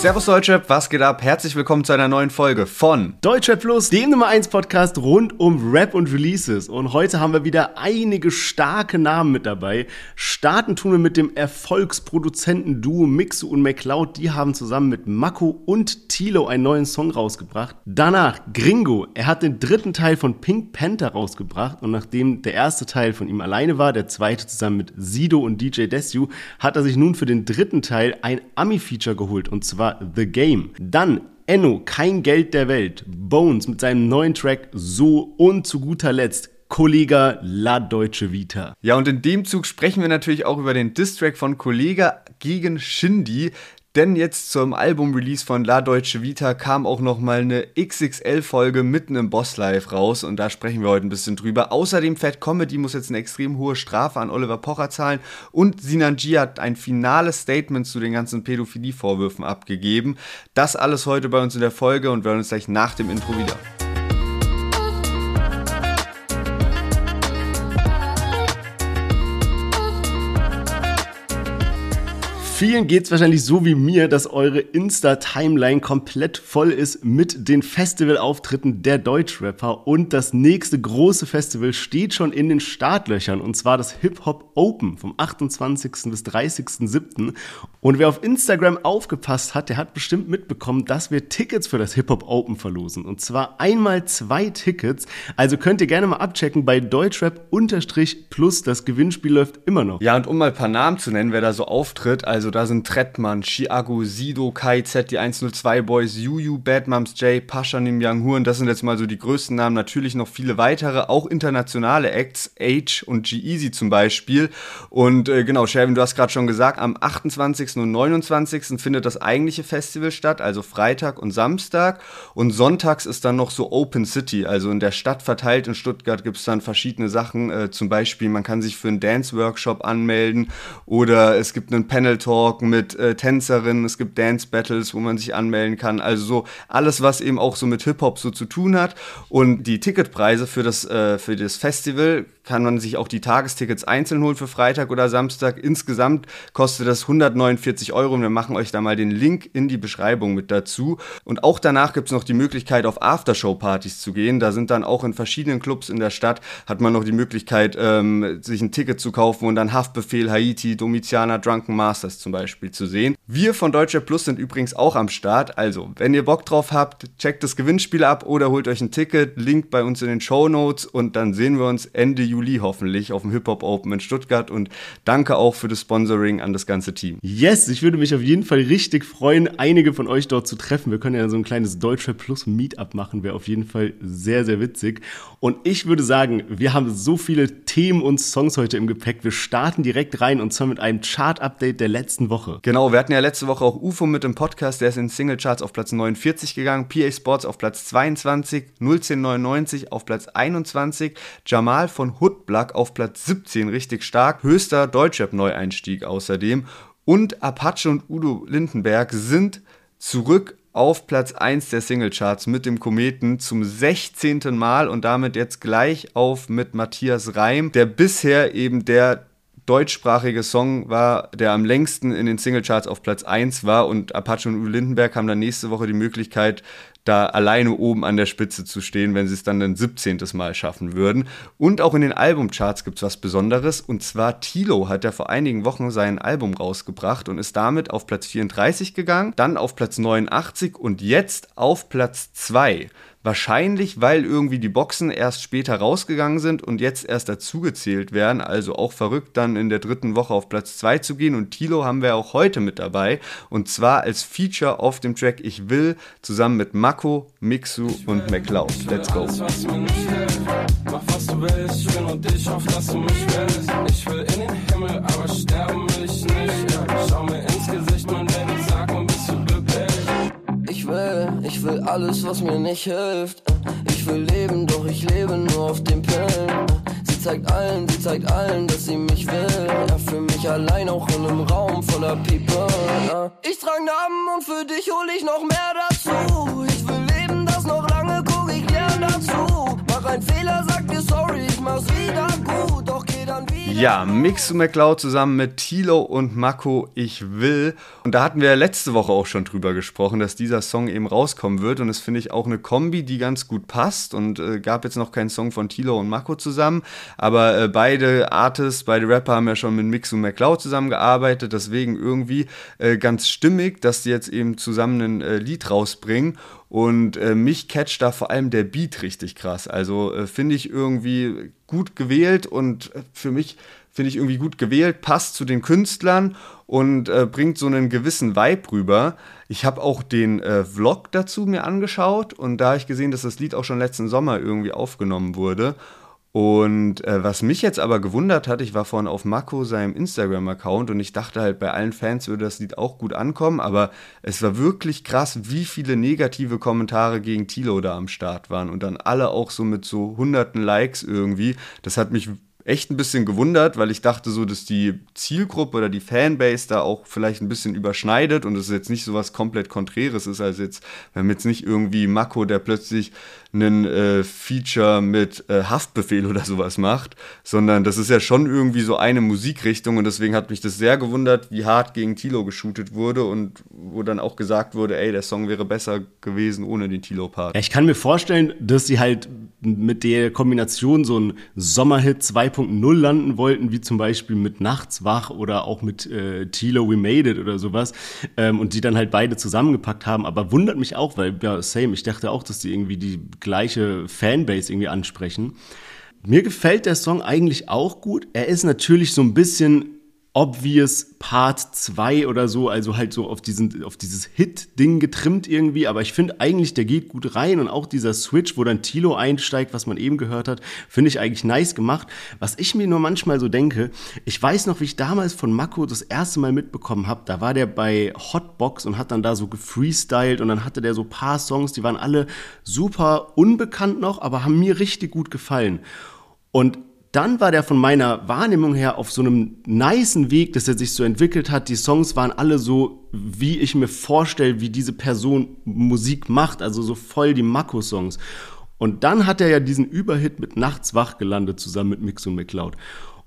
Servus Deutschrap, was geht ab? Herzlich willkommen zu einer neuen Folge von Deutschrap Plus, dem Nummer 1 Podcast rund um Rap und Releases. Und heute haben wir wieder einige starke Namen mit dabei. Starten tun wir mit dem Erfolgsproduzenten-Duo Mixu und McCloud. Die haben zusammen mit Mako und Tilo einen neuen Song rausgebracht. Danach Gringo. Er hat den dritten Teil von Pink Panther rausgebracht. Und nachdem der erste Teil von ihm alleine war, der zweite zusammen mit Sido und DJ Desu, hat er sich nun für den dritten Teil ein Ami-Feature geholt. Und zwar war The Game. Dann Enno, kein Geld der Welt. Bones mit seinem neuen Track So und zu guter Letzt Kollega La Deutsche Vita. Ja, und in dem Zug sprechen wir natürlich auch über den Distrack von Kollega gegen Shindy. Denn jetzt zum Album-Release von La Deutsche Vita kam auch nochmal eine XXL-Folge mitten im Boss Live raus und da sprechen wir heute ein bisschen drüber. Außerdem Fat Comedy muss jetzt eine extrem hohe Strafe an Oliver Pocher zahlen und Sinan G hat ein finales Statement zu den ganzen Pädophilie-Vorwürfen abgegeben. Das alles heute bei uns in der Folge und wir hören uns gleich nach dem Intro wieder. Vielen geht's wahrscheinlich so wie mir, dass eure Insta-Timeline komplett voll ist mit den Festivalauftritten der Deutschrapper und das nächste große Festival steht schon in den Startlöchern und zwar das Hip Hop Open vom 28. bis 30.07. Und wer auf Instagram aufgepasst hat, der hat bestimmt mitbekommen, dass wir Tickets für das Hip Hop Open verlosen und zwar einmal zwei Tickets. Also könnt ihr gerne mal abchecken bei Deutschrap unterstrich plus. Das Gewinnspiel läuft immer noch. Ja, und um mal ein paar Namen zu nennen, wer da so auftritt, also also da sind Trettmann, Chiago, Sido, Kai Z, die 102 Boys, Juju, Bad Moms J, Pasha Nim Young Huren. Das sind jetzt mal so die größten Namen. Natürlich noch viele weitere, auch internationale Acts, Age und G-Easy zum Beispiel. Und äh, genau, Sherwin, du hast gerade schon gesagt, am 28. und 29. findet das eigentliche Festival statt, also Freitag und Samstag. Und sonntags ist dann noch so Open City, also in der Stadt verteilt. In Stuttgart gibt es dann verschiedene Sachen. Äh, zum Beispiel, man kann sich für einen Dance-Workshop anmelden oder es gibt einen Panel-Talk Talk mit äh, Tänzerinnen, es gibt Dance Battles, wo man sich anmelden kann. Also so alles, was eben auch so mit Hip-Hop so zu tun hat. Und die Ticketpreise für das, äh, für das Festival kann man sich auch die Tagestickets einzeln holen für Freitag oder Samstag. Insgesamt kostet das 149 Euro und wir machen euch da mal den Link in die Beschreibung mit dazu. Und auch danach gibt es noch die Möglichkeit, auf Aftershow-Partys zu gehen. Da sind dann auch in verschiedenen Clubs in der Stadt, hat man noch die Möglichkeit, ähm, sich ein Ticket zu kaufen und dann Haftbefehl, Haiti, Domiziana, Drunken Masters zum Beispiel zu sehen. Wir von Deutsche Plus sind übrigens auch am Start. Also, wenn ihr Bock drauf habt, checkt das Gewinnspiel ab oder holt euch ein Ticket. Link bei uns in den Show Notes und dann sehen wir uns Ende Juli hoffentlich auf dem Hip Hop Open in Stuttgart und danke auch für das Sponsoring an das ganze Team. Yes, ich würde mich auf jeden Fall richtig freuen, einige von euch dort zu treffen. Wir können ja so ein kleines Deutscher Plus Meetup machen, wäre auf jeden Fall sehr, sehr witzig. Und ich würde sagen, wir haben so viele Themen und Songs heute im Gepäck. Wir starten direkt rein und zwar mit einem Chart-Update der letzten Woche. Genau, wir hatten ja letzte Woche auch UFO mit dem Podcast, der ist in Singlecharts auf Platz 49 gegangen, PA Sports auf Platz 22, 01099 auf Platz 21, Jamal von Hood Hoodblack auf Platz 17 richtig stark. Höchster Deutschrap-Neueinstieg außerdem. Und Apache und Udo Lindenberg sind zurück auf Platz 1 der Singlecharts mit dem Kometen zum 16. Mal und damit jetzt gleich auf mit Matthias Reim, der bisher eben der deutschsprachige Song war, der am längsten in den Singlecharts auf Platz 1 war und Apache und Udo Lindenberg haben dann nächste Woche die Möglichkeit, da alleine oben an der Spitze zu stehen, wenn sie es dann ein 17. Mal schaffen würden. Und auch in den Albumcharts gibt es was Besonderes. Und zwar Tilo hat ja vor einigen Wochen sein Album rausgebracht und ist damit auf Platz 34 gegangen, dann auf Platz 89 und jetzt auf Platz 2. Wahrscheinlich, weil irgendwie die Boxen erst später rausgegangen sind und jetzt erst dazugezählt werden. Also auch verrückt, dann in der dritten Woche auf Platz 2 zu gehen. Und Tilo haben wir auch heute mit dabei. Und zwar als Feature auf dem Track Ich Will zusammen mit Mako, Mixu und McLeod. Let's go. Mach was du willst, ich will nur dich, auf dass du mich willst. Ich will in den Himmel, aber sterben will ich nicht. Schau mir ins Gesicht, man, will, ich will alles, was mir nicht hilft. Ich will leben, doch ich lebe nur auf den Pillen. Sie zeigt allen, sie zeigt allen, dass sie mich will. Ja, für mich allein auch in einem Raum voller People. Ich trage Namen und für dich hol ich noch mehr dazu. Ich Mach einen Fehler, sag dir sorry, ich mach's wieder gut, doch geh dann wieder. Ja, Mix McCloud zusammen mit Tilo und Mako Ich Will. Und da hatten wir letzte Woche auch schon drüber gesprochen, dass dieser Song eben rauskommen wird. Und das finde ich auch eine Kombi, die ganz gut passt. Und äh, gab jetzt noch keinen Song von Tilo und Mako zusammen. Aber äh, beide Artists, beide Rapper haben ja schon mit Mix und McCloud zusammengearbeitet. Deswegen irgendwie äh, ganz stimmig, dass die jetzt eben zusammen ein äh, Lied rausbringen. Und äh, mich catcht da vor allem der Beat richtig krass. Also äh, finde ich irgendwie gut gewählt und äh, für mich finde ich irgendwie gut gewählt, passt zu den Künstlern und äh, bringt so einen gewissen Vibe rüber. Ich habe auch den äh, Vlog dazu mir angeschaut und da habe ich gesehen, dass das Lied auch schon letzten Sommer irgendwie aufgenommen wurde. Und äh, was mich jetzt aber gewundert hat, ich war vorhin auf Mako, seinem Instagram-Account, und ich dachte halt, bei allen Fans würde das Lied auch gut ankommen, aber es war wirklich krass, wie viele negative Kommentare gegen Tilo da am Start waren und dann alle auch so mit so hunderten Likes irgendwie. Das hat mich echt ein bisschen gewundert, weil ich dachte so, dass die Zielgruppe oder die Fanbase da auch vielleicht ein bisschen überschneidet und es jetzt nicht so was komplett Konträres ist, als jetzt, wir haben jetzt nicht irgendwie Mako, der plötzlich einen äh, Feature mit äh, Haftbefehl oder sowas macht, sondern das ist ja schon irgendwie so eine Musikrichtung und deswegen hat mich das sehr gewundert, wie hart gegen Tilo geshootet wurde und wo dann auch gesagt wurde, ey, der Song wäre besser gewesen ohne den Tilo-Part. Ja, ich kann mir vorstellen, dass sie halt mit der Kombination so ein Sommerhit 2.0 landen wollten, wie zum Beispiel mit Nachts wach oder auch mit äh, Tilo We Made It oder sowas ähm, und die dann halt beide zusammengepackt haben, aber wundert mich auch, weil, ja, same, ich dachte auch, dass die irgendwie die gleiche Fanbase irgendwie ansprechen. Mir gefällt der Song eigentlich auch gut. Er ist natürlich so ein bisschen obvious Part 2 oder so, also halt so auf, diesen, auf dieses Hit-Ding getrimmt irgendwie, aber ich finde eigentlich, der geht gut rein und auch dieser Switch, wo dann Tilo einsteigt, was man eben gehört hat, finde ich eigentlich nice gemacht. Was ich mir nur manchmal so denke, ich weiß noch, wie ich damals von Mako das erste Mal mitbekommen habe, da war der bei Hotbox und hat dann da so gefreestylt und dann hatte der so paar Songs, die waren alle super unbekannt noch, aber haben mir richtig gut gefallen. Und dann war der von meiner Wahrnehmung her auf so einem niceen Weg, dass er sich so entwickelt hat. Die Songs waren alle so, wie ich mir vorstelle, wie diese Person Musik macht, also so voll die Mako-Songs. Und dann hat er ja diesen Überhit mit Nachts wach gelandet, zusammen mit Mix und McCloud.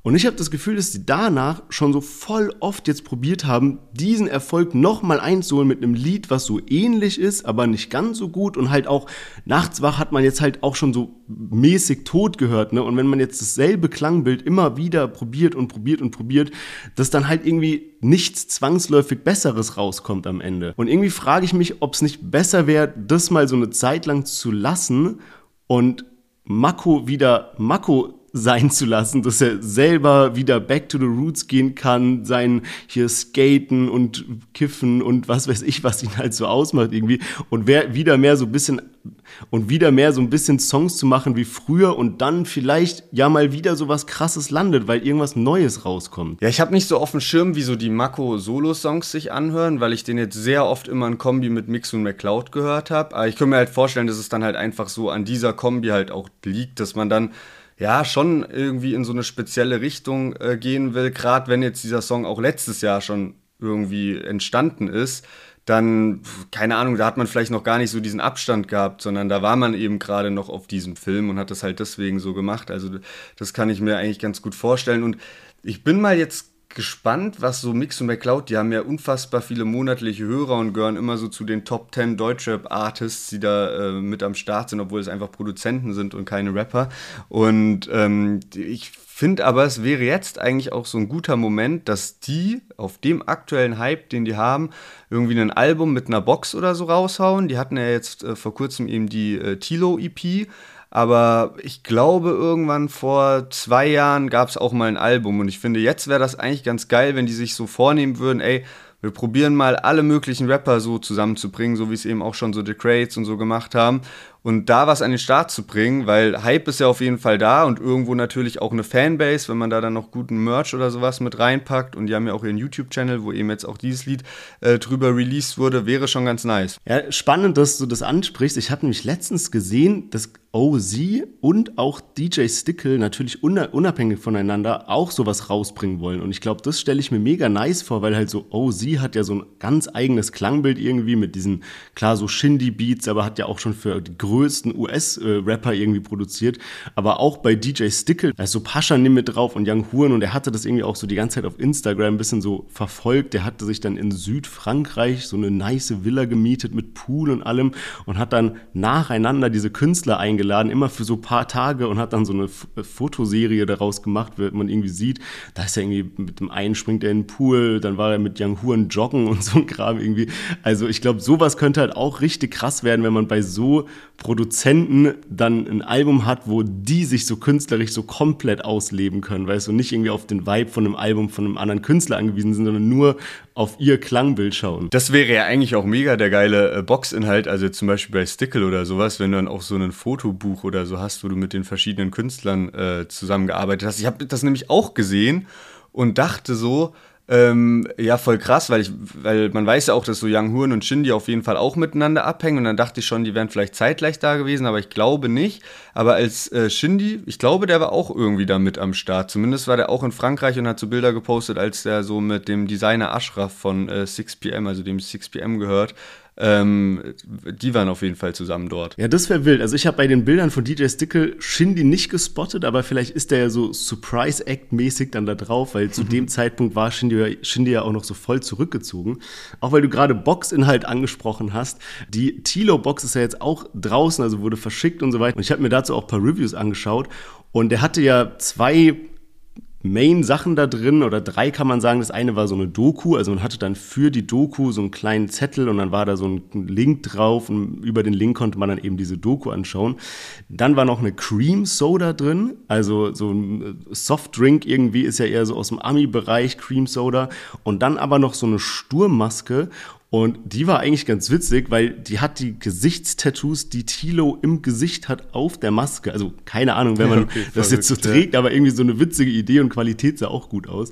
Und ich habe das Gefühl, dass sie danach schon so voll oft jetzt probiert haben, diesen Erfolg nochmal einzuholen mit einem Lied, was so ähnlich ist, aber nicht ganz so gut. Und halt auch nachts wach hat man jetzt halt auch schon so mäßig tot gehört. Ne? Und wenn man jetzt dasselbe Klangbild immer wieder probiert und probiert und probiert, dass dann halt irgendwie nichts zwangsläufig Besseres rauskommt am Ende. Und irgendwie frage ich mich, ob es nicht besser wäre, das mal so eine Zeit lang zu lassen und Mako wieder Mako sein zu lassen, dass er selber wieder back to the roots gehen kann, sein hier skaten und kiffen und was weiß ich, was ihn halt so ausmacht irgendwie und wer wieder mehr so ein bisschen und wieder mehr so ein bisschen Songs zu machen wie früher und dann vielleicht ja mal wieder so was krasses landet, weil irgendwas Neues rauskommt. Ja, ich habe nicht so auf dem Schirm, wie so die Mako Solo-Songs sich anhören, weil ich den jetzt sehr oft immer in Kombi mit Mix und McCloud gehört habe. Aber ich kann mir halt vorstellen, dass es dann halt einfach so an dieser Kombi halt auch liegt, dass man dann ja schon irgendwie in so eine spezielle Richtung äh, gehen will, gerade wenn jetzt dieser Song auch letztes Jahr schon irgendwie entstanden ist, dann, keine Ahnung, da hat man vielleicht noch gar nicht so diesen Abstand gehabt, sondern da war man eben gerade noch auf diesem Film und hat das halt deswegen so gemacht. Also das kann ich mir eigentlich ganz gut vorstellen. Und ich bin mal jetzt gespannt, was so Mix und McCloud, die haben ja unfassbar viele monatliche Hörer und gehören immer so zu den Top 10 Deutschrap-Artists, die da äh, mit am Start sind, obwohl es einfach Produzenten sind und keine Rapper. Und ähm, ich finde aber, es wäre jetzt eigentlich auch so ein guter Moment, dass die auf dem aktuellen Hype, den die haben, irgendwie ein Album mit einer Box oder so raushauen. Die hatten ja jetzt äh, vor kurzem eben die äh, Tilo-EP aber ich glaube, irgendwann vor zwei Jahren gab es auch mal ein Album. Und ich finde, jetzt wäre das eigentlich ganz geil, wenn die sich so vornehmen würden, ey, wir probieren mal alle möglichen Rapper so zusammenzubringen, so wie es eben auch schon so The Crates und so gemacht haben und da was an den Start zu bringen, weil Hype ist ja auf jeden Fall da und irgendwo natürlich auch eine Fanbase, wenn man da dann noch guten Merch oder sowas mit reinpackt und die haben ja auch ihren YouTube-Channel, wo eben jetzt auch dieses Lied äh, drüber released wurde, wäre schon ganz nice. Ja, spannend, dass du das ansprichst. Ich habe nämlich letztens gesehen, dass OZ und auch DJ Stickle natürlich unabhängig voneinander auch sowas rausbringen wollen und ich glaube, das stelle ich mir mega nice vor, weil halt so OZ hat ja so ein ganz eigenes Klangbild irgendwie mit diesen, klar, so Shindy-Beats, aber hat ja auch schon für die größten US-Rapper irgendwie produziert, aber auch bei DJ Stickle, da ist so Pascha Nimm mit drauf und Young Huren und er hatte das irgendwie auch so die ganze Zeit auf Instagram ein bisschen so verfolgt. Der hatte sich dann in Südfrankreich so eine nice Villa gemietet mit Pool und allem und hat dann nacheinander diese Künstler eingeladen, immer für so ein paar Tage und hat dann so eine F Fotoserie daraus gemacht, wird man irgendwie sieht, da ist er irgendwie mit dem einen springt er in den Pool, dann war er mit Young Huren joggen und so ein Kram irgendwie. Also ich glaube, sowas könnte halt auch richtig krass werden, wenn man bei so Produzenten dann ein Album hat, wo die sich so künstlerisch so komplett ausleben können, weißt du, nicht irgendwie auf den Vibe von einem Album von einem anderen Künstler angewiesen sind, sondern nur auf ihr Klangbild schauen. Das wäre ja eigentlich auch mega der geile äh, Boxinhalt, also zum Beispiel bei Stickle oder sowas, wenn du dann auch so ein Fotobuch oder so hast, wo du mit den verschiedenen Künstlern äh, zusammengearbeitet hast. Ich habe das nämlich auch gesehen und dachte so, ähm, ja, voll krass, weil ich, weil man weiß ja auch, dass so Young Horn und Shindy auf jeden Fall auch miteinander abhängen und dann dachte ich schon, die wären vielleicht zeitgleich da gewesen, aber ich glaube nicht. Aber als äh, Shindy, ich glaube, der war auch irgendwie da mit am Start. Zumindest war der auch in Frankreich und hat so Bilder gepostet, als der so mit dem Designer Ashraf von äh, 6pm, also dem 6pm gehört, ähm, die waren auf jeden Fall zusammen dort. Ja, das wäre wild. Also ich habe bei den Bildern von DJ Stickle Shindy nicht gespottet, aber vielleicht ist der ja so Surprise-Act-mäßig dann da drauf, weil zu mhm. dem Zeitpunkt war Shindy, Shindy ja auch noch so voll zurückgezogen. Auch weil du gerade Boxinhalt angesprochen hast. Die Tilo-Box ist ja jetzt auch draußen, also wurde verschickt und so weiter. Und ich habe mir dazu auch ein paar Reviews angeschaut. Und der hatte ja zwei Main-Sachen da drin oder drei kann man sagen. Das eine war so eine Doku, also man hatte dann für die Doku so einen kleinen Zettel und dann war da so ein Link drauf und über den Link konnte man dann eben diese Doku anschauen. Dann war noch eine Cream Soda drin, also so ein Softdrink irgendwie ist ja eher so aus dem Ami-Bereich Cream Soda und dann aber noch so eine Sturmmaske und die war eigentlich ganz witzig, weil die hat die Gesichtstattoos, die Tilo im Gesicht hat, auf der Maske. Also keine Ahnung, wenn man okay, das jetzt so trägt, aber irgendwie so eine witzige Idee und Qualität sah auch gut aus.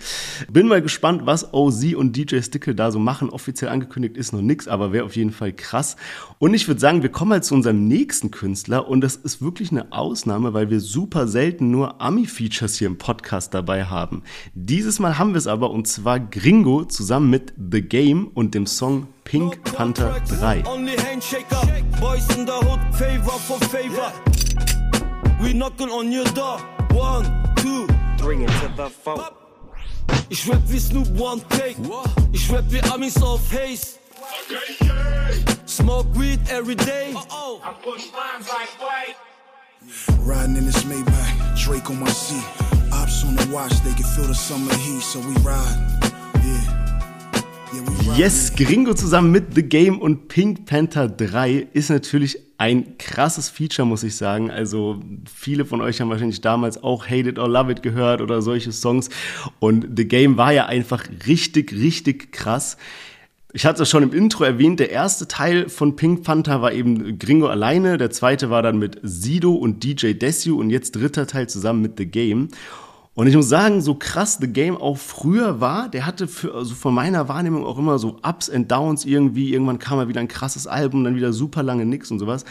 Bin mal gespannt, was OZ und DJ Stickle da so machen. Offiziell angekündigt ist noch nichts, aber wäre auf jeden Fall krass. Und ich würde sagen, wir kommen halt zu unserem nächsten Künstler und das ist wirklich eine Ausnahme, weil wir super selten nur Ami-Features hier im Podcast dabei haben. Dieses Mal haben wir es aber und zwar Gringo zusammen mit The Game und dem Song Pink Panther 3. Ich rap wie Snoop One Cake. Ich rap wie Amis auf Haze. Smoke weed every day. I push lines like white. Riding in this Maybach, Drake on my seat. Ops on the watch, they can feel the summer heat, so we ride. Yes, Gringo zusammen mit The Game und Pink Panther 3 ist natürlich ein krasses Feature, muss ich sagen. Also viele von euch haben wahrscheinlich damals auch Hate It or Love It gehört oder solche Songs. Und The Game war ja einfach richtig, richtig krass. Ich hatte es schon im Intro erwähnt, der erste Teil von Pink Panther war eben Gringo alleine, der zweite war dann mit Sido und DJ Desu und jetzt dritter Teil zusammen mit The Game. Und ich muss sagen, so krass The Game auch früher war, der hatte für, also von meiner Wahrnehmung auch immer so Ups and Downs irgendwie. Irgendwann kam mal wieder ein krasses Album, dann wieder super lange nix und sowas.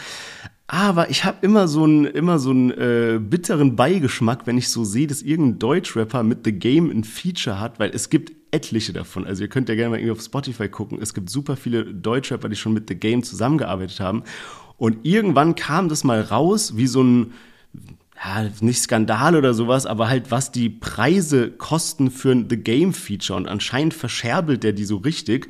Aber ich habe immer so einen immer so einen äh, bitteren Beigeschmack, wenn ich so sehe, dass irgendein Deutschrapper mit The Game ein Feature hat, weil es gibt etliche davon. Also ihr könnt ja gerne mal irgendwie auf Spotify gucken. Es gibt super viele Deutschrapper, die schon mit The Game zusammengearbeitet haben. Und irgendwann kam das mal raus, wie so ein ja, nicht Skandal oder sowas, aber halt, was die Preise kosten für ein The Game Feature. Und anscheinend verscherbelt der die so richtig.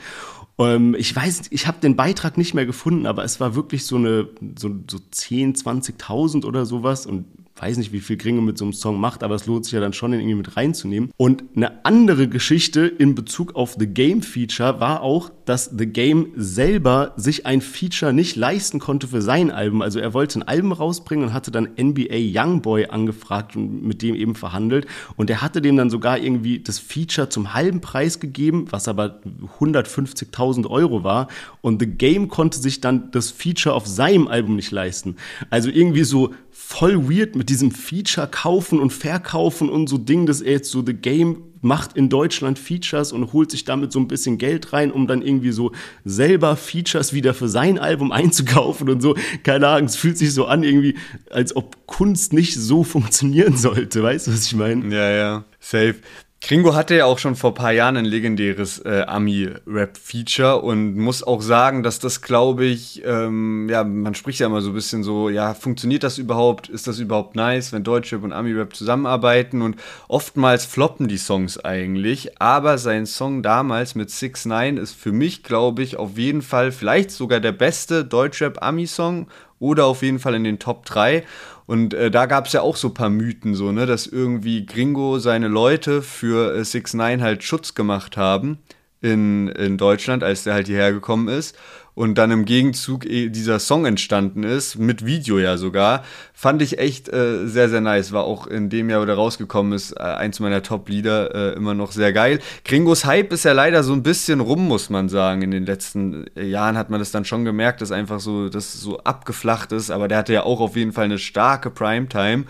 Ähm, ich weiß, ich habe den Beitrag nicht mehr gefunden, aber es war wirklich so eine, so, so 10, 20.000 oder sowas. Und weiß nicht, wie viel Gringo mit so einem Song macht, aber es lohnt sich ja dann schon, den irgendwie mit reinzunehmen. Und eine andere Geschichte in Bezug auf The Game Feature war auch, dass The Game selber sich ein Feature nicht leisten konnte für sein Album. Also er wollte ein Album rausbringen und hatte dann NBA Youngboy angefragt und mit dem eben verhandelt. Und er hatte dem dann sogar irgendwie das Feature zum halben Preis gegeben, was aber 150.000 Euro war. Und The Game konnte sich dann das Feature auf seinem Album nicht leisten. Also irgendwie so voll weird mit diesem Feature kaufen und verkaufen und so Ding, dass er jetzt so The Game macht in Deutschland Features und holt sich damit so ein bisschen Geld rein, um dann irgendwie so selber Features wieder für sein Album einzukaufen und so. Keine Ahnung, es fühlt sich so an irgendwie, als ob Kunst nicht so funktionieren sollte. Weißt du, was ich meine? Ja, ja, safe. Kringo hatte ja auch schon vor ein paar Jahren ein legendäres äh, Ami-Rap-Feature und muss auch sagen, dass das, glaube ich, ähm, ja, man spricht ja immer so ein bisschen so, ja, funktioniert das überhaupt? Ist das überhaupt nice, wenn Deutschrap und Ami-Rap zusammenarbeiten? Und oftmals floppen die Songs eigentlich, aber sein Song damals mit 6 9 ist für mich, glaube ich, auf jeden Fall vielleicht sogar der beste Deutschrap-Ami-Song oder auf jeden Fall in den Top 3. Und äh, da gab es ja auch so ein paar Mythen, so, ne, dass irgendwie Gringo seine Leute für äh, 6 9 halt Schutz gemacht haben in, in Deutschland, als der halt hierher gekommen ist und dann im Gegenzug eh dieser Song entstanden ist, mit Video ja sogar, fand ich echt äh, sehr, sehr nice. War auch in dem Jahr, wo der rausgekommen ist, äh, eins meiner Top-Lieder, äh, immer noch sehr geil. Gringos Hype ist ja leider so ein bisschen rum, muss man sagen. In den letzten äh, Jahren hat man das dann schon gemerkt, dass einfach so, das so abgeflacht ist, aber der hatte ja auch auf jeden Fall eine starke Primetime.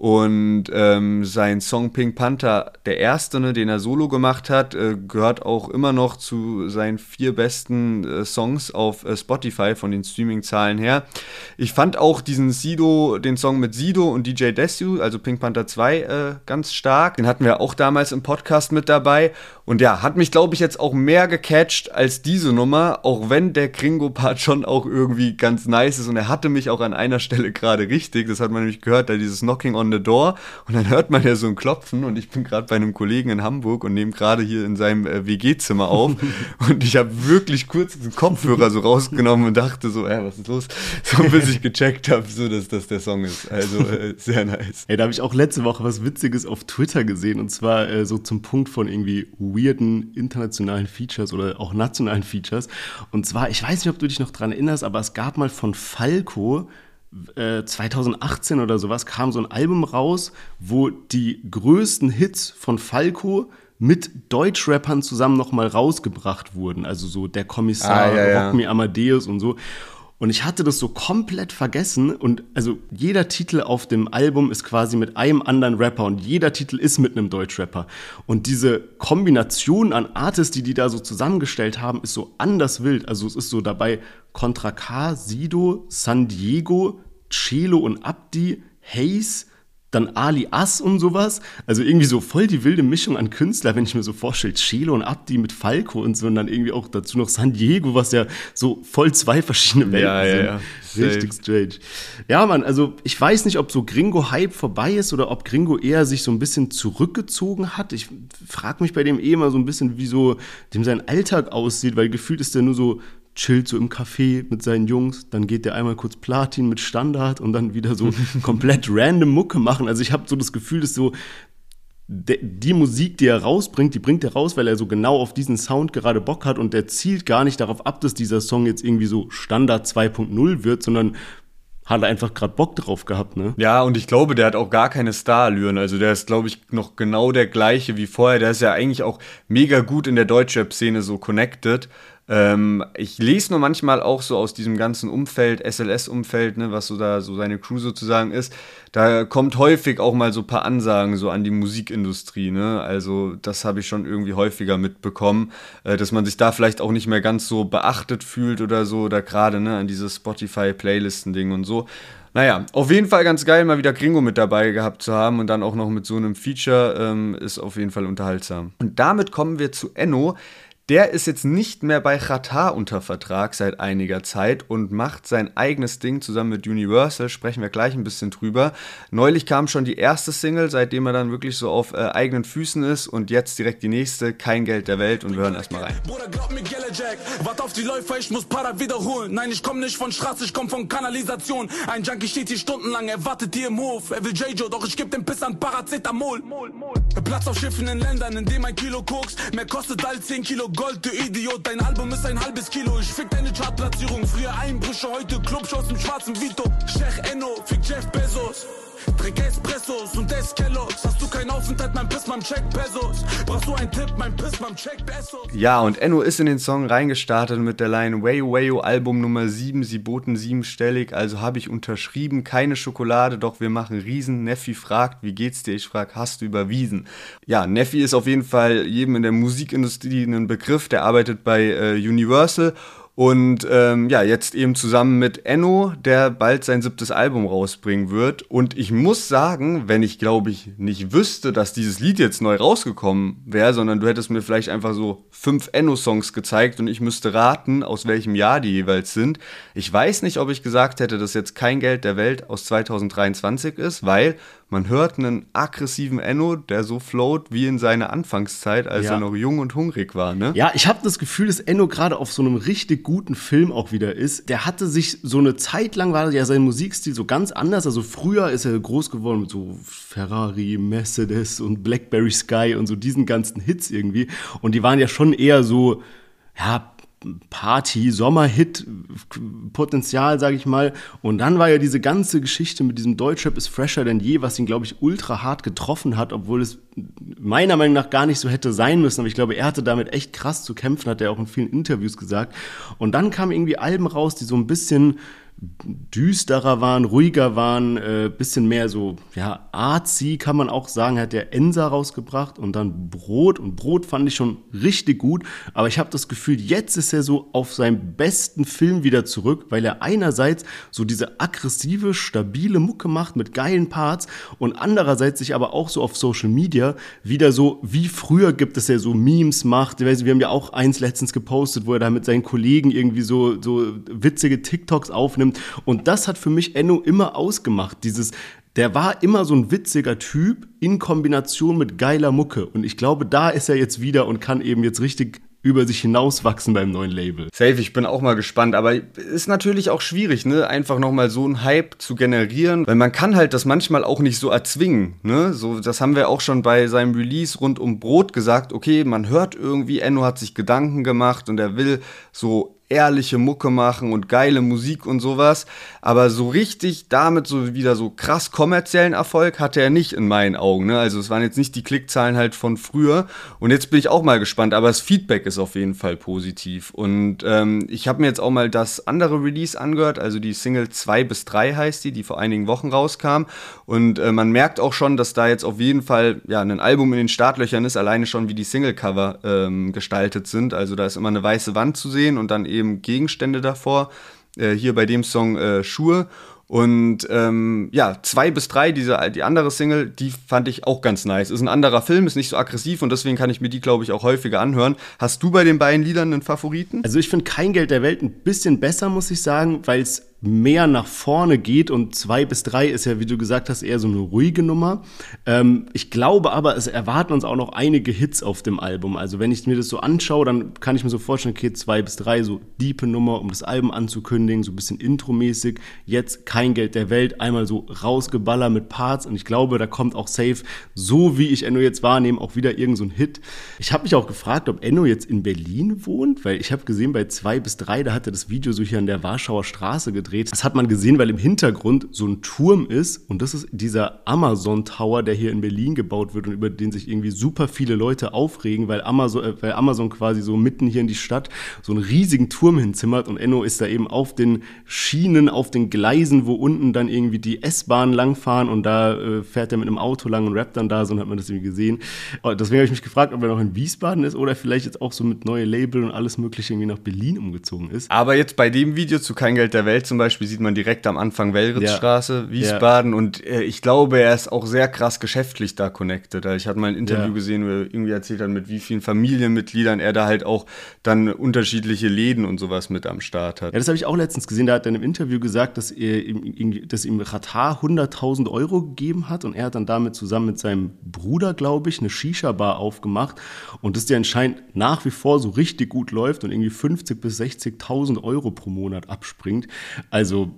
Und ähm, sein Song Pink Panther, der erste, ne, den er solo gemacht hat, äh, gehört auch immer noch zu seinen vier besten äh, Songs auf äh, Spotify von den Streaming-Zahlen her. Ich fand auch diesen Sido, den Song mit Sido und DJ Desu, also Pink Panther 2, äh, ganz stark. Den hatten wir auch damals im Podcast mit dabei. Und ja, hat mich, glaube ich, jetzt auch mehr gecatcht als diese Nummer, auch wenn der Kringo-Part schon auch irgendwie ganz nice ist. Und er hatte mich auch an einer Stelle gerade richtig. Das hat man nämlich gehört, da dieses Knocking on the Door und dann hört man ja so ein Klopfen und ich bin gerade bei einem Kollegen in Hamburg und nehme gerade hier in seinem äh, WG-Zimmer auf und ich habe wirklich kurz den Kopfhörer so rausgenommen und dachte so, äh, was ist los? So bis ich gecheckt habe, so dass das der Song ist. Also äh, sehr nice. Ey, da habe ich auch letzte Woche was Witziges auf Twitter gesehen und zwar äh, so zum Punkt von irgendwie weirden internationalen Features oder auch nationalen Features. Und zwar, ich weiß nicht, ob du dich noch dran erinnerst, aber es gab mal von Falco 2018 äh, oder sowas kam so ein Album raus, wo die größten Hits von Falco mit Deutschrappern zusammen nochmal rausgebracht wurden. Also so der Kommissar, ah, ja, ja. Rock Me Amadeus und so. Und ich hatte das so komplett vergessen. Und also jeder Titel auf dem Album ist quasi mit einem anderen Rapper und jeder Titel ist mit einem Deutschrapper. Und diese Kombination an Artists, die die da so zusammengestellt haben, ist so anders wild. Also es ist so dabei Contra K, Sido, San Diego, Chelo und Abdi, Hayes, dann Ali Ass und sowas. Also irgendwie so voll die wilde Mischung an Künstler, wenn ich mir so vorstelle, Chelo und Abdi mit Falco und so und dann irgendwie auch dazu noch San Diego, was ja so voll zwei verschiedene Welten ja, sind. Ja, ja. Richtig strange. Ja, Mann, also ich weiß nicht, ob so Gringo-Hype vorbei ist oder ob Gringo eher sich so ein bisschen zurückgezogen hat. Ich frage mich bei dem eh immer so ein bisschen, wie so dem sein Alltag aussieht, weil gefühlt ist der nur so chillt so im Café mit seinen Jungs, dann geht der einmal kurz Platin mit Standard und dann wieder so komplett random Mucke machen. Also ich habe so das Gefühl, dass so die Musik, die er rausbringt, die bringt er raus, weil er so genau auf diesen Sound gerade Bock hat und der zielt gar nicht darauf ab, dass dieser Song jetzt irgendwie so Standard 2.0 wird, sondern hat er einfach gerade Bock drauf gehabt, ne? Ja, und ich glaube, der hat auch gar keine Starallüren. Also der ist, glaube ich, noch genau der gleiche wie vorher. Der ist ja eigentlich auch mega gut in der Deutschrap-Szene so connected. Ähm, ich lese nur manchmal auch so aus diesem ganzen Umfeld, SLS-Umfeld, ne, was so da so seine Crew sozusagen ist, da kommt häufig auch mal so ein paar Ansagen so an die Musikindustrie, ne? Also das habe ich schon irgendwie häufiger mitbekommen, äh, dass man sich da vielleicht auch nicht mehr ganz so beachtet fühlt oder so, oder gerade ne, an dieses Spotify-Playlisten-Ding und so. Naja, auf jeden Fall ganz geil, mal wieder Gringo mit dabei gehabt zu haben und dann auch noch mit so einem Feature ähm, ist auf jeden Fall unterhaltsam. Und damit kommen wir zu Enno. Der ist jetzt nicht mehr bei Qatar unter Vertrag seit einiger Zeit und macht sein eigenes Ding zusammen mit Universal. Sprechen wir gleich ein bisschen drüber. Neulich kam schon die erste Single, seitdem er dann wirklich so auf äh, eigenen Füßen ist und jetzt direkt die nächste, Kein Geld der Welt und wir hören erstmal rein. Bruder, glaub mir, Gelle Jack, wart auf die Läufer, ich muss Para wiederholen. Nein, ich komm nicht von Straße, ich komm von Kanalisation. Ein Junkie steht hier stundenlang, er wartet hier im Hof. Er will J-Jo, doch ich geb dem Piss an Paracetamol. Platz auf Schiffen in Ländern, in dem ein Kilo Koks mehr kostet als 10 Kilo Gold, du Idiot. Dein Album ist ein halbes Kilo. Ich fick deine Chartplatzierung. Früher Einbrüche, heute Clubshows im schwarzen Vito. Chef Enno, fick Jeff Bezos. Trink Espressos und Eskelos. Hast du keinen Aufenthalt, mein Piss, mein Check Pesos. Brauchst du einen Tipp, mein Piss, mein Check Pesos. Ja, und Enno ist in den Song reingestartet mit der Line Wayo Wayo Album Nummer 7. Sie boten siebenstellig, also habe ich unterschrieben. Keine Schokolade, doch wir machen Riesen. Neffi fragt, wie geht's dir? Ich frag, hast du überwiesen? Ja, Neffi ist auf jeden Fall jedem in der Musikindustrie ein Begriff. Der arbeitet bei äh, Universal Und ähm, ja, jetzt eben zusammen mit Enno, der bald sein siebtes Album rausbringen wird. Und ich muss sagen, wenn ich glaube ich nicht wüsste, dass dieses Lied jetzt neu rausgekommen wäre, sondern du hättest mir vielleicht einfach so fünf Enno-Songs gezeigt und ich müsste raten, aus welchem Jahr die jeweils sind. Ich weiß nicht, ob ich gesagt hätte, dass jetzt kein Geld der Welt aus 2023 ist, weil man hört einen aggressiven Enno, der so float wie in seiner Anfangszeit, als ja. er noch jung und hungrig war, ne? Ja, ich habe das Gefühl, dass Enno gerade auf so einem richtig guten Film auch wieder ist. Der hatte sich so eine Zeit lang war ja sein Musikstil so ganz anders. Also früher ist er groß geworden mit so Ferrari, Mercedes und Blackberry Sky und so diesen ganzen Hits irgendwie. Und die waren ja schon eher so, ja, Party, Sommerhit Potenzial, sage ich mal. Und dann war ja diese ganze Geschichte mit diesem Deutschrap ist fresher denn je, was ihn, glaube ich, ultra hart getroffen hat, obwohl es meiner Meinung nach gar nicht so hätte sein müssen. Aber ich glaube, er hatte damit echt krass zu kämpfen, hat er auch in vielen Interviews gesagt. Und dann kamen irgendwie Alben raus, die so ein bisschen düsterer waren, ruhiger waren, äh, bisschen mehr so, ja, artsy kann man auch sagen, hat der Ensa rausgebracht und dann Brot. Und Brot fand ich schon richtig gut, aber ich habe das Gefühl, jetzt ist er so auf seinem besten Film wieder zurück, weil er einerseits so diese aggressive, stabile Mucke macht mit geilen Parts und andererseits sich aber auch so auf Social Media wieder so wie früher gibt es ja so Memes macht, wir haben ja auch eins letztens gepostet, wo er da mit seinen Kollegen irgendwie so so witzige TikToks aufnimmt nimmt. Und das hat für mich Enno immer ausgemacht. Dieses, der war immer so ein witziger Typ in Kombination mit geiler Mucke. Und ich glaube, da ist er jetzt wieder und kann eben jetzt richtig über sich hinauswachsen beim neuen Label. Safe, ich bin auch mal gespannt, aber ist natürlich auch schwierig, ne, einfach nochmal so einen Hype zu generieren, weil man kann halt das manchmal auch nicht so erzwingen, ne, so, das haben wir auch schon bei seinem Release rund um Brot gesagt, okay, man hört irgendwie, Enno hat sich Gedanken gemacht und er will so ehrliche Mucke machen und geile Musik und sowas. Aber so richtig damit so wieder so krass kommerziellen Erfolg hatte er nicht in meinen Augen. Ne? Also es waren jetzt nicht die Klickzahlen halt von früher. Und jetzt bin ich auch mal gespannt. Aber das Feedback ist auf jeden Fall positiv. Und ähm, ich habe mir jetzt auch mal das andere Release angehört. Also die Single 2 bis 3 heißt die, die vor einigen Wochen rauskam. Und äh, man merkt auch schon, dass da jetzt auf jeden Fall ja ein Album in den Startlöchern ist. Alleine schon wie die Singlecover ähm, gestaltet sind. Also da ist immer eine weiße Wand zu sehen und dann eben eben Gegenstände davor. Äh, hier bei dem Song äh, Schuhe. Und ähm, ja, zwei bis drei, diese, die andere Single, die fand ich auch ganz nice. Ist ein anderer Film, ist nicht so aggressiv und deswegen kann ich mir die, glaube ich, auch häufiger anhören. Hast du bei den beiden Liedern einen Favoriten? Also ich finde kein Geld der Welt ein bisschen besser, muss ich sagen, weil es mehr nach vorne geht und zwei bis drei ist ja, wie du gesagt hast, eher so eine ruhige Nummer. Ähm, ich glaube aber, es erwarten uns auch noch einige Hits auf dem Album. Also wenn ich mir das so anschaue, dann kann ich mir so vorstellen, okay, zwei bis drei, so diepe Nummer, um das Album anzukündigen, so ein bisschen intromäßig. Jetzt kein Geld der Welt, einmal so rausgeballert mit Parts und ich glaube, da kommt auch safe, so wie ich Enno jetzt wahrnehme, auch wieder irgend so Hit. Ich habe mich auch gefragt, ob Enno jetzt in Berlin wohnt, weil ich habe gesehen, bei zwei bis drei, da hat er das Video so hier an der Warschauer Straße gedreht gedreht. Das hat man gesehen, weil im Hintergrund so ein Turm ist und das ist dieser Amazon Tower, der hier in Berlin gebaut wird und über den sich irgendwie super viele Leute aufregen, weil Amazon, äh, weil Amazon quasi so mitten hier in die Stadt so einen riesigen Turm hinzimmert und Enno ist da eben auf den Schienen, auf den Gleisen, wo unten dann irgendwie die S-Bahnen langfahren und da äh, fährt er mit einem Auto lang und rappt dann da, so hat man das irgendwie gesehen. Und oh, deswegen habe ich mich gefragt, ob er noch in Wiesbaden ist oder vielleicht jetzt auch so mit neue Label und alles mögliche irgendwie nach Berlin umgezogen ist. Aber jetzt bei dem Video zu Kein Geld der Welt zum Beispiel sieht man direkt am Anfang Wellritzstraße, ja. Wiesbaden. Ja. Und äh, ich glaube, er ist auch sehr krass geschäftlich da connected. Also ich hatte mal ein Interview ja. gesehen, wo er irgendwie erzählt hat, mit wie vielen Familienmitgliedern er da halt auch dann unterschiedliche Läden und sowas mit am Start hat. Ja, das habe ich auch letztens gesehen. Da hat er in einem Interview gesagt, dass, er ihm, dass ihm Ratar 100.000 Euro gegeben hat und er hat dann damit zusammen mit seinem Bruder, glaube ich, eine Shisha-Bar aufgemacht und dass der anscheinend nach wie vor so richtig gut läuft und irgendwie 50.000 bis 60.000 Euro pro Monat abspringt. Also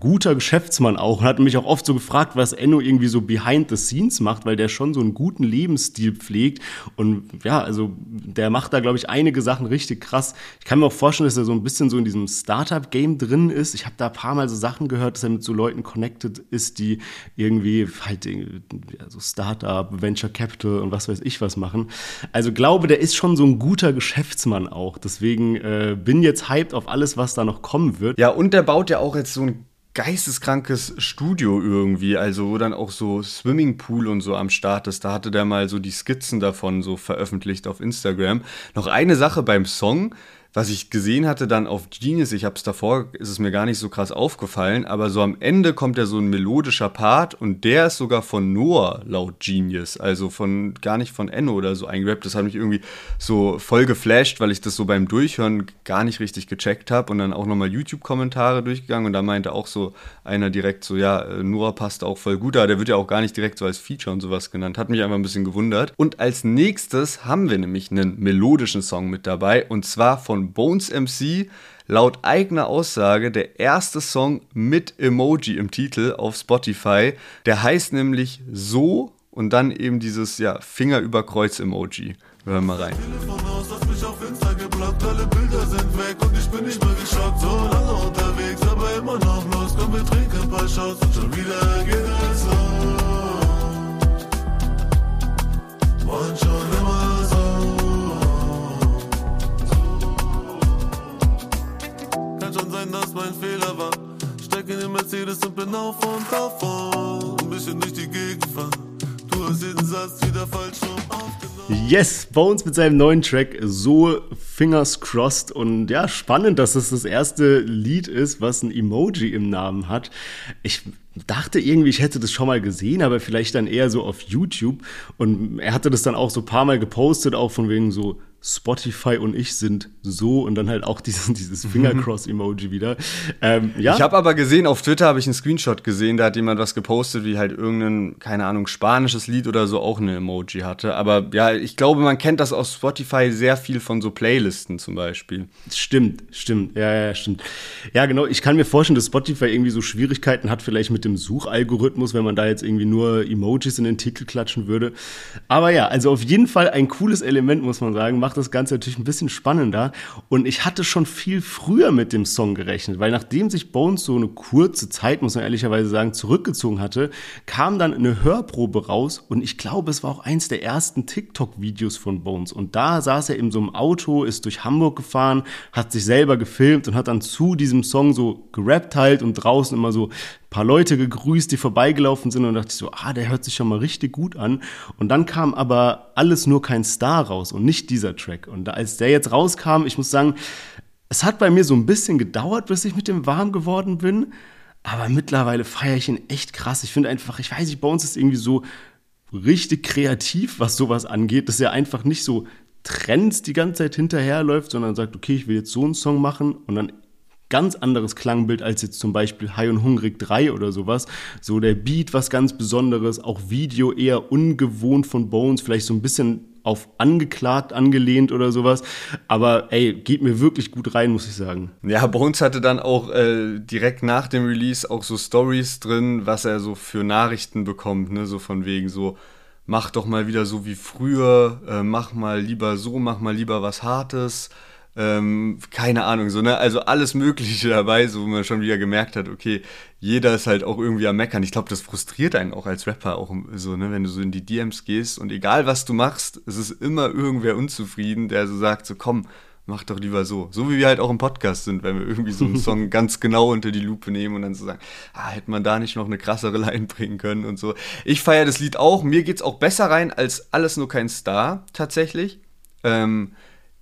guter Geschäftsmann auch und hat mich auch oft so gefragt, was Enno irgendwie so behind the scenes macht, weil der schon so einen guten Lebensstil pflegt und ja, also der macht da glaube ich einige Sachen richtig krass. Ich kann mir auch vorstellen, dass er so ein bisschen so in diesem Startup Game drin ist. Ich habe da ein paar mal so Sachen gehört, dass er mit so Leuten connected ist, die irgendwie halt ja, so Startup, Venture Capital und was weiß ich was machen. Also glaube, der ist schon so ein guter Geschäftsmann auch. Deswegen äh, bin jetzt hyped auf alles, was da noch kommen wird. Ja, und der baut ja auch jetzt so ein geisteskrankes Studio irgendwie, also wo dann auch so Swimmingpool und so am Start ist. Da hatte der mal so die Skizzen davon so veröffentlicht auf Instagram. Noch eine Sache beim Song, was ich gesehen hatte dann auf Genius, ich habe es davor, ist es mir gar nicht so krass aufgefallen, aber so am Ende kommt ja so ein melodischer Part und der ist sogar von Noah laut Genius, also von gar nicht von Enno oder so eingerappt. Das hat mich irgendwie so voll geflasht, weil ich das so beim Durchhören gar nicht richtig gecheckt habe und dann auch nochmal YouTube-Kommentare durchgegangen und da meinte auch so einer direkt so, ja, äh, Noah passt auch voll gut da, der wird ja auch gar nicht direkt so als Feature und sowas genannt, hat mich einfach ein bisschen gewundert. Und als nächstes haben wir nämlich einen melodischen Song mit dabei und zwar von Bones MC, laut eigener Aussage der erste Song mit Emoji im Titel auf Spotify. Der heißt nämlich So und dann eben dieses ja, Finger über Kreuz Emoji. Wir hören mal rein. Telefon dass mein Fehler war. Steig in den Mercedes und bin auf und davon. Ein bisschen durch die Gegend fahren. Du hast jeden Satz wieder falsch aufgenommen. Yes, Bones mit seinem neuen Track so Fingers crossed und ja, spannend, dass es das erste Lied ist, was ein Emoji im Namen hat. Ich dachte irgendwie, ich hätte das schon mal gesehen, aber vielleicht dann eher so auf YouTube und er hatte das dann auch so ein paar Mal gepostet, auch von wegen so Spotify und ich sind so und dann halt auch dieses, dieses Fingercross-Emoji wieder. Ähm, ja. Ich habe aber gesehen, auf Twitter habe ich einen Screenshot gesehen, da hat jemand was gepostet, wie halt irgendein, keine Ahnung, spanisches Lied oder so auch eine Emoji hatte. Aber ja, ich glaube, man kennt das auf Spotify sehr viel von so Playlisten zum Beispiel. Stimmt, stimmt, ja, ja, stimmt. Ja, genau, ich kann mir vorstellen, dass Spotify irgendwie so Schwierigkeiten hat, vielleicht mit dem Suchalgorithmus, wenn man da jetzt irgendwie nur Emojis in den Titel klatschen würde. Aber ja, also auf jeden Fall ein cooles Element, muss man sagen. Macht macht das Ganze natürlich ein bisschen spannender. Und ich hatte schon viel früher mit dem Song gerechnet, weil nachdem sich Bones so eine kurze Zeit, muss man ehrlicherweise sagen, zurückgezogen hatte, kam dann eine Hörprobe raus und ich glaube, es war auch eins der ersten TikTok-Videos von Bones. Und da saß er in so einem Auto, ist durch Hamburg gefahren, hat sich selber gefilmt und hat dann zu diesem Song so gerappt halt und draußen immer so paar Leute gegrüßt, die vorbeigelaufen sind und dachte ich so, ah, der hört sich schon mal richtig gut an. Und dann kam aber alles nur kein Star raus und nicht dieser Track. Und als der jetzt rauskam, ich muss sagen, es hat bei mir so ein bisschen gedauert, bis ich mit dem warm geworden bin. Aber mittlerweile feiere ich ihn echt krass. Ich finde einfach, ich weiß nicht, bei uns ist irgendwie so richtig kreativ, was sowas angeht, dass er einfach nicht so Trends die ganze Zeit hinterherläuft, sondern sagt, okay, ich will jetzt so einen Song machen und dann ganz anderes Klangbild als jetzt zum Beispiel High und Hungrig 3 oder sowas. So der Beat was ganz Besonderes, auch Video eher ungewohnt von Bones, vielleicht so ein bisschen auf angeklagt angelehnt oder sowas. Aber ey, geht mir wirklich gut rein, muss ich sagen. Ja, Bones hatte dann auch äh, direkt nach dem Release auch so Stories drin, was er so für Nachrichten bekommt, ne? So von wegen so, mach doch mal wieder so wie früher, äh, mach mal lieber so, mach mal lieber was Hartes ähm, keine Ahnung, so, ne? Also alles Mögliche dabei, so wo man schon wieder gemerkt hat, okay, jeder ist halt auch irgendwie am Meckern. Ich glaube, das frustriert einen auch als Rapper auch so, ne, wenn du so in die DMs gehst und egal was du machst, es ist immer irgendwer unzufrieden, der so sagt, so komm, mach doch lieber so. So wie wir halt auch im Podcast sind, wenn wir irgendwie so einen Song ganz genau unter die Lupe nehmen und dann so sagen, ah, hätte man da nicht noch eine krassere Line bringen können und so. Ich feiere das Lied auch. Mir geht's auch besser rein als Alles nur kein Star, tatsächlich. Ähm,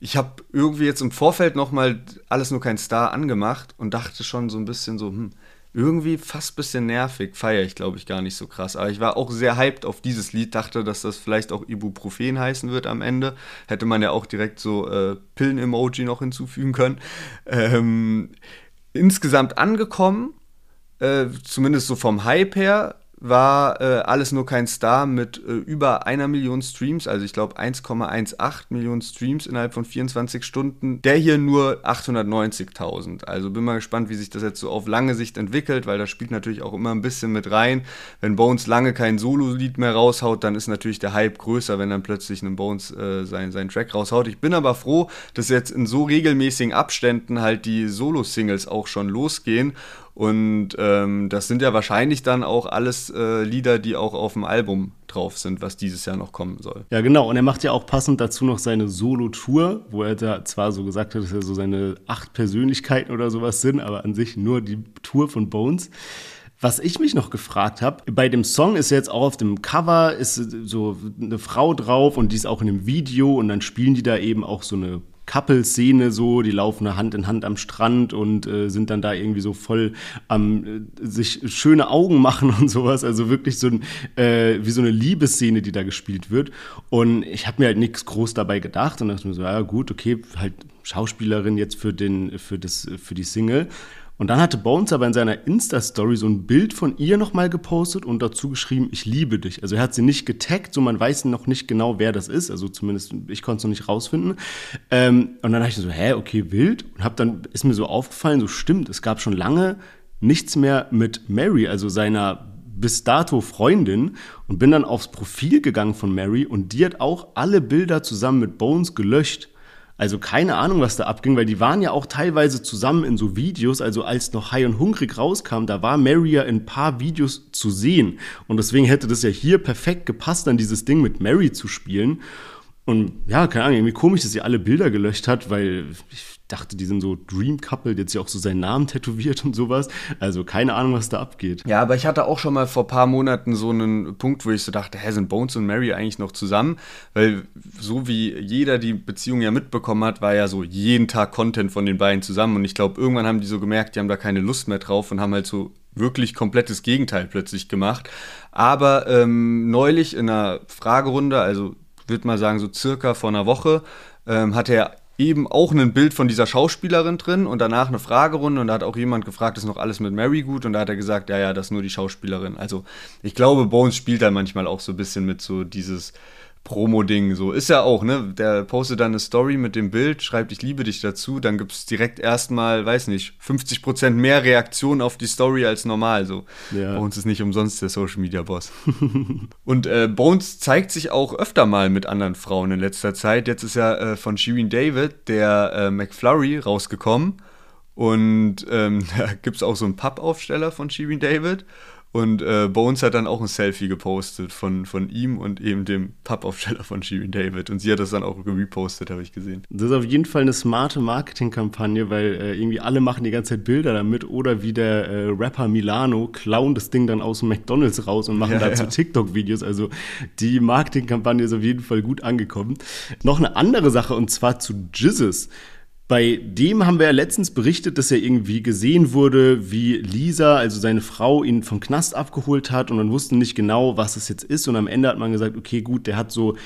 ich habe irgendwie jetzt im Vorfeld nochmal alles nur kein Star angemacht und dachte schon so ein bisschen so, hm, irgendwie fast ein bisschen nervig, feiere ich glaube ich gar nicht so krass. Aber ich war auch sehr hyped auf dieses Lied, dachte, dass das vielleicht auch Ibuprofen heißen wird am Ende. Hätte man ja auch direkt so äh, Pillen-Emoji noch hinzufügen können. Ähm, insgesamt angekommen, äh, zumindest so vom Hype her, war äh, alles nur kein Star mit äh, über einer Million Streams, also ich glaube 1,18 Millionen Streams innerhalb von 24 Stunden. Der hier nur 890.000. Also bin mal gespannt, wie sich das jetzt so auf lange Sicht entwickelt, weil das spielt natürlich auch immer ein bisschen mit rein. Wenn Bones lange kein Solo-Lied mehr raushaut, dann ist natürlich der Hype größer, wenn dann plötzlich ein Bones äh, sein, seinen Track raushaut. Ich bin aber froh, dass jetzt in so regelmäßigen Abständen halt die Solo-Singles auch schon losgehen und ähm, das sind ja wahrscheinlich dann auch alles äh, Lieder, die auch auf dem Album drauf sind, was dieses Jahr noch kommen soll. Ja, genau. Und er macht ja auch passend dazu noch seine Solo-Tour, wo er da zwar so gesagt hat, dass er so seine acht Persönlichkeiten oder sowas sind, aber an sich nur die Tour von Bones. Was ich mich noch gefragt habe, bei dem Song ist jetzt auch auf dem Cover ist so eine Frau drauf und die ist auch in einem Video und dann spielen die da eben auch so eine Couple-Szene so, die laufen Hand in Hand am Strand und äh, sind dann da irgendwie so voll am äh, sich schöne Augen machen und sowas. Also wirklich so ein, äh, wie so eine Liebesszene, die da gespielt wird. Und ich habe mir halt nichts groß dabei gedacht und dachte mir so, ja gut, okay, halt Schauspielerin jetzt für den, für das, für die Single. Und dann hatte Bones aber in seiner Insta-Story so ein Bild von ihr nochmal gepostet und dazu geschrieben, ich liebe dich. Also er hat sie nicht getaggt, so man weiß noch nicht genau, wer das ist. Also zumindest, ich konnte es noch nicht rausfinden. Ähm, und dann dachte ich so, hä, okay, wild. Und hab dann, ist mir so aufgefallen, so stimmt, es gab schon lange nichts mehr mit Mary, also seiner bis dato Freundin und bin dann aufs Profil gegangen von Mary und die hat auch alle Bilder zusammen mit Bones gelöscht. Also keine Ahnung, was da abging, weil die waren ja auch teilweise zusammen in so Videos. Also als noch High und Hungrig rauskam, da war Mary ja in ein paar Videos zu sehen. Und deswegen hätte das ja hier perfekt gepasst, dann dieses Ding mit Mary zu spielen. Und ja, keine Ahnung, irgendwie komisch, dass sie alle Bilder gelöscht hat, weil ich dachte, die sind so Dream Couple, jetzt ja auch so seinen Namen tätowiert und sowas. Also keine Ahnung, was da abgeht. Ja, aber ich hatte auch schon mal vor ein paar Monaten so einen Punkt, wo ich so dachte, hä, sind Bones und Mary eigentlich noch zusammen? Weil so wie jeder die Beziehung ja mitbekommen hat, war ja so jeden Tag Content von den beiden zusammen. Und ich glaube, irgendwann haben die so gemerkt, die haben da keine Lust mehr drauf und haben halt so wirklich komplettes Gegenteil plötzlich gemacht. Aber ähm, neulich in einer Fragerunde, also würde mal sagen, so circa vor einer Woche, ähm, hat er eben auch ein Bild von dieser Schauspielerin drin und danach eine Fragerunde und da hat auch jemand gefragt, ist noch alles mit Mary gut und da hat er gesagt, ja, ja, das ist nur die Schauspielerin. Also ich glaube, Bones spielt da manchmal auch so ein bisschen mit so dieses Promo-Ding. So ist ja auch, ne? Der postet dann eine Story mit dem Bild, schreibt ich liebe dich dazu, dann gibt es direkt erstmal, weiß nicht, 50% mehr Reaktionen auf die Story als normal. So. Ja. Bones ist nicht umsonst der Social Media Boss. und äh, Bones zeigt sich auch öfter mal mit anderen Frauen in letzter Zeit. Jetzt ist ja äh, von Shirin David der äh, McFlurry rausgekommen. Und ähm, da gibt es auch so einen Pappaufsteller von Shirin David. Und äh, Bones hat dann auch ein Selfie gepostet von, von ihm und eben dem Pappaufsteller von Shirin David. Und sie hat das dann auch repostet, habe ich gesehen. Das ist auf jeden Fall eine smarte Marketingkampagne, weil äh, irgendwie alle machen die ganze Zeit Bilder damit. Oder wie der äh, Rapper Milano klauen das Ding dann aus dem McDonalds raus und machen ja, dazu ja. TikTok-Videos. Also die Marketingkampagne ist auf jeden Fall gut angekommen. Noch eine andere Sache und zwar zu Jizzes. Bei dem haben wir ja letztens berichtet, dass er irgendwie gesehen wurde, wie Lisa, also seine Frau, ihn vom Knast abgeholt hat und man wusste nicht genau, was es jetzt ist. Und am Ende hat man gesagt, okay, gut, der hat so,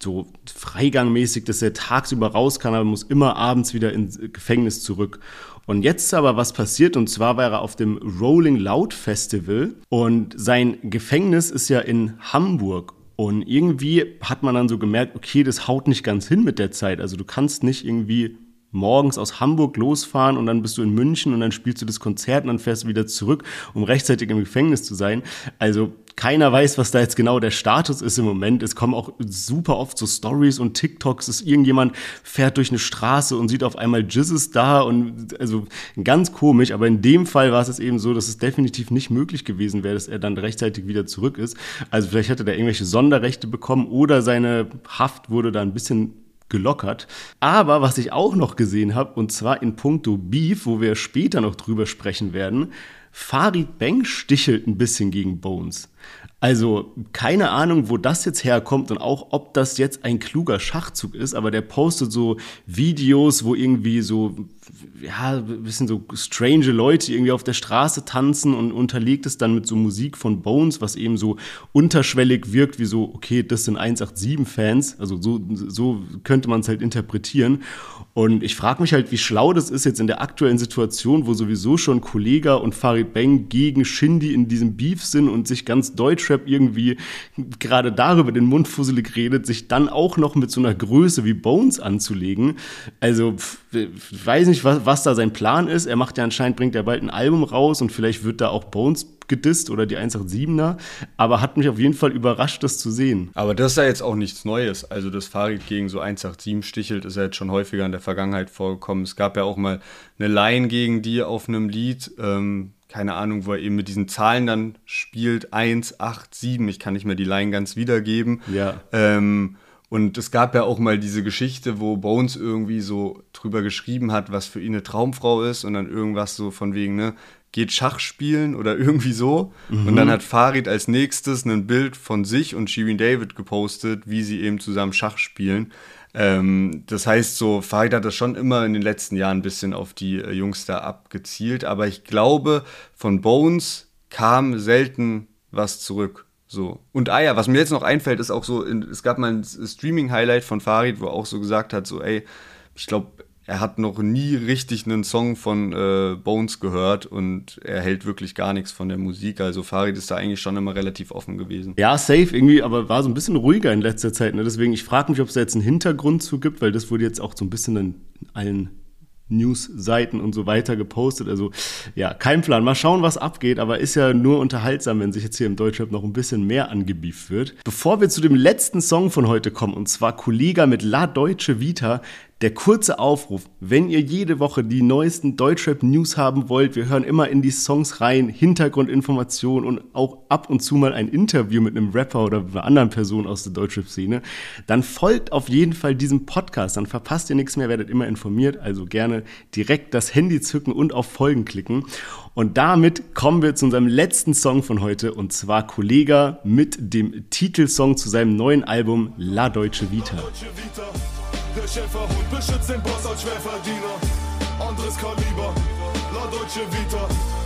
so freigangmäßig, dass er tagsüber raus kann, aber muss immer abends wieder ins Gefängnis zurück. Und jetzt ist aber was passiert und zwar war er auf dem Rolling Loud Festival und sein Gefängnis ist ja in Hamburg. Und irgendwie hat man dann so gemerkt, okay, das haut nicht ganz hin mit der Zeit. Also du kannst nicht irgendwie morgens aus Hamburg losfahren und dann bist du in München und dann spielst du das Konzert und dann fährst du wieder zurück, um rechtzeitig im Gefängnis zu sein. Also keiner weiß, was da jetzt genau der Status ist im Moment. Es kommen auch super oft so Stories und TikToks, dass irgendjemand fährt durch eine Straße und sieht auf einmal Jizzes da und also ganz komisch. Aber in dem Fall war es eben so, dass es definitiv nicht möglich gewesen wäre, dass er dann rechtzeitig wieder zurück ist. Also vielleicht hat er da irgendwelche Sonderrechte bekommen oder seine Haft wurde da ein bisschen gelockert. Aber was ich auch noch gesehen habe, und zwar in puncto Beef, wo wir später noch drüber sprechen werden, Farid Bang stichelt ein bisschen gegen Bones. Also keine Ahnung, wo das jetzt herkommt und auch, ob das jetzt ein kluger Schachzug ist, aber der postet so Videos, wo irgendwie so, ja, bisschen so strange Leute irgendwie auf der Straße tanzen und unterlegt es dann mit so Musik von Bones, was eben so unterschwellig wirkt, wie so, okay, das sind 187-Fans, also so, so könnte man es halt interpretieren. Und ich frage mich halt, wie schlau das ist jetzt in der aktuellen Situation, wo sowieso schon Kollega und Farid Bang gegen Shindy in diesem Beef sind und sich ganz deutsch Deutschrap irgendwie gerade darüber den Mund fusselig redet, sich dann auch noch mit so einer Größe wie Bones anzulegen. Also, ich weiß nicht, was, was da sein Plan ist. Er macht ja anscheinend, bringt er bald ein Album raus und vielleicht wird da auch Bones gedisst oder die 187er, aber hat mich auf jeden Fall überrascht, das zu sehen. Aber das ist ja jetzt auch nichts Neues. Also das Fahrrad gegen so 187 stichelt, ist ja jetzt schon häufiger in der Vergangenheit vorgekommen. Es gab ja auch mal eine Line gegen die auf einem Lied. Ähm, keine Ahnung, wo er eben mit diesen Zahlen dann spielt, 1, 8, 7, ich kann nicht mehr die Line ganz wiedergeben. Ja. Ähm, und es gab ja auch mal diese Geschichte, wo Bones irgendwie so drüber geschrieben hat, was für ihn eine Traumfrau ist und dann irgendwas so von wegen, ne, geht Schach spielen oder irgendwie so. Mhm. Und dann hat Farid als nächstes ein Bild von sich und Shirin David gepostet, wie sie eben zusammen Schach spielen. Ähm, das heißt, so Farid hat das schon immer in den letzten Jahren ein bisschen auf die äh, Jungs da abgezielt, aber ich glaube, von Bones kam selten was zurück. So. Und ah ja, was mir jetzt noch einfällt, ist auch so, es gab mal ein Streaming-Highlight von Farid, wo er auch so gesagt hat, so, ey, ich glaube, er hat noch nie richtig einen Song von äh, Bones gehört und er hält wirklich gar nichts von der Musik. Also Farid ist da eigentlich schon immer relativ offen gewesen. Ja, safe irgendwie, aber war so ein bisschen ruhiger in letzter Zeit. Ne? Deswegen, ich frage mich, ob es da jetzt einen Hintergrund zu gibt, weil das wurde jetzt auch so ein bisschen in allen News-Seiten und so weiter gepostet. Also ja, kein Plan. Mal schauen, was abgeht, aber ist ja nur unterhaltsam, wenn sich jetzt hier im Deutschrap noch ein bisschen mehr angebieft wird. Bevor wir zu dem letzten Song von heute kommen, und zwar Kollega mit La Deutsche Vita, der kurze Aufruf, wenn ihr jede Woche die neuesten Deutschrap-News haben wollt, wir hören immer in die Songs rein, Hintergrundinformationen und auch ab und zu mal ein Interview mit einem Rapper oder einer anderen Person aus der Deutschrap-Szene, dann folgt auf jeden Fall diesem Podcast, dann verpasst ihr nichts mehr, werdet immer informiert, also gerne direkt das Handy zücken und auf Folgen klicken. Und damit kommen wir zu unserem letzten Song von heute und zwar Kollega mit dem Titelsong zu seinem neuen Album La Deutsche Vita. Deutsche Vita. Der Schäferhund beschützt den Boss als Schwerverdiener. Anderes Kaliber, La Deutsche Vita.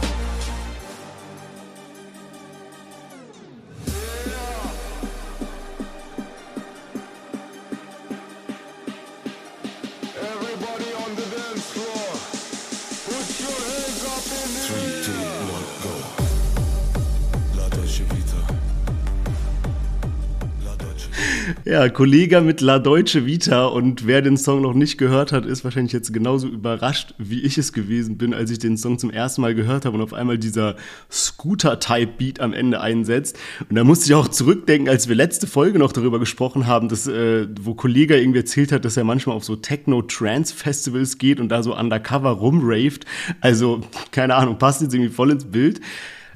Ja, Kollege mit La Deutsche Vita und wer den Song noch nicht gehört hat, ist wahrscheinlich jetzt genauso überrascht, wie ich es gewesen bin, als ich den Song zum ersten Mal gehört habe und auf einmal dieser Scooter-Type-Beat am Ende einsetzt. Und da musste ich auch zurückdenken, als wir letzte Folge noch darüber gesprochen haben, dass, äh, wo Kollege irgendwie erzählt hat, dass er manchmal auf so Techno-Trance-Festivals geht und da so undercover rumraved. Also, keine Ahnung, passt jetzt irgendwie voll ins Bild.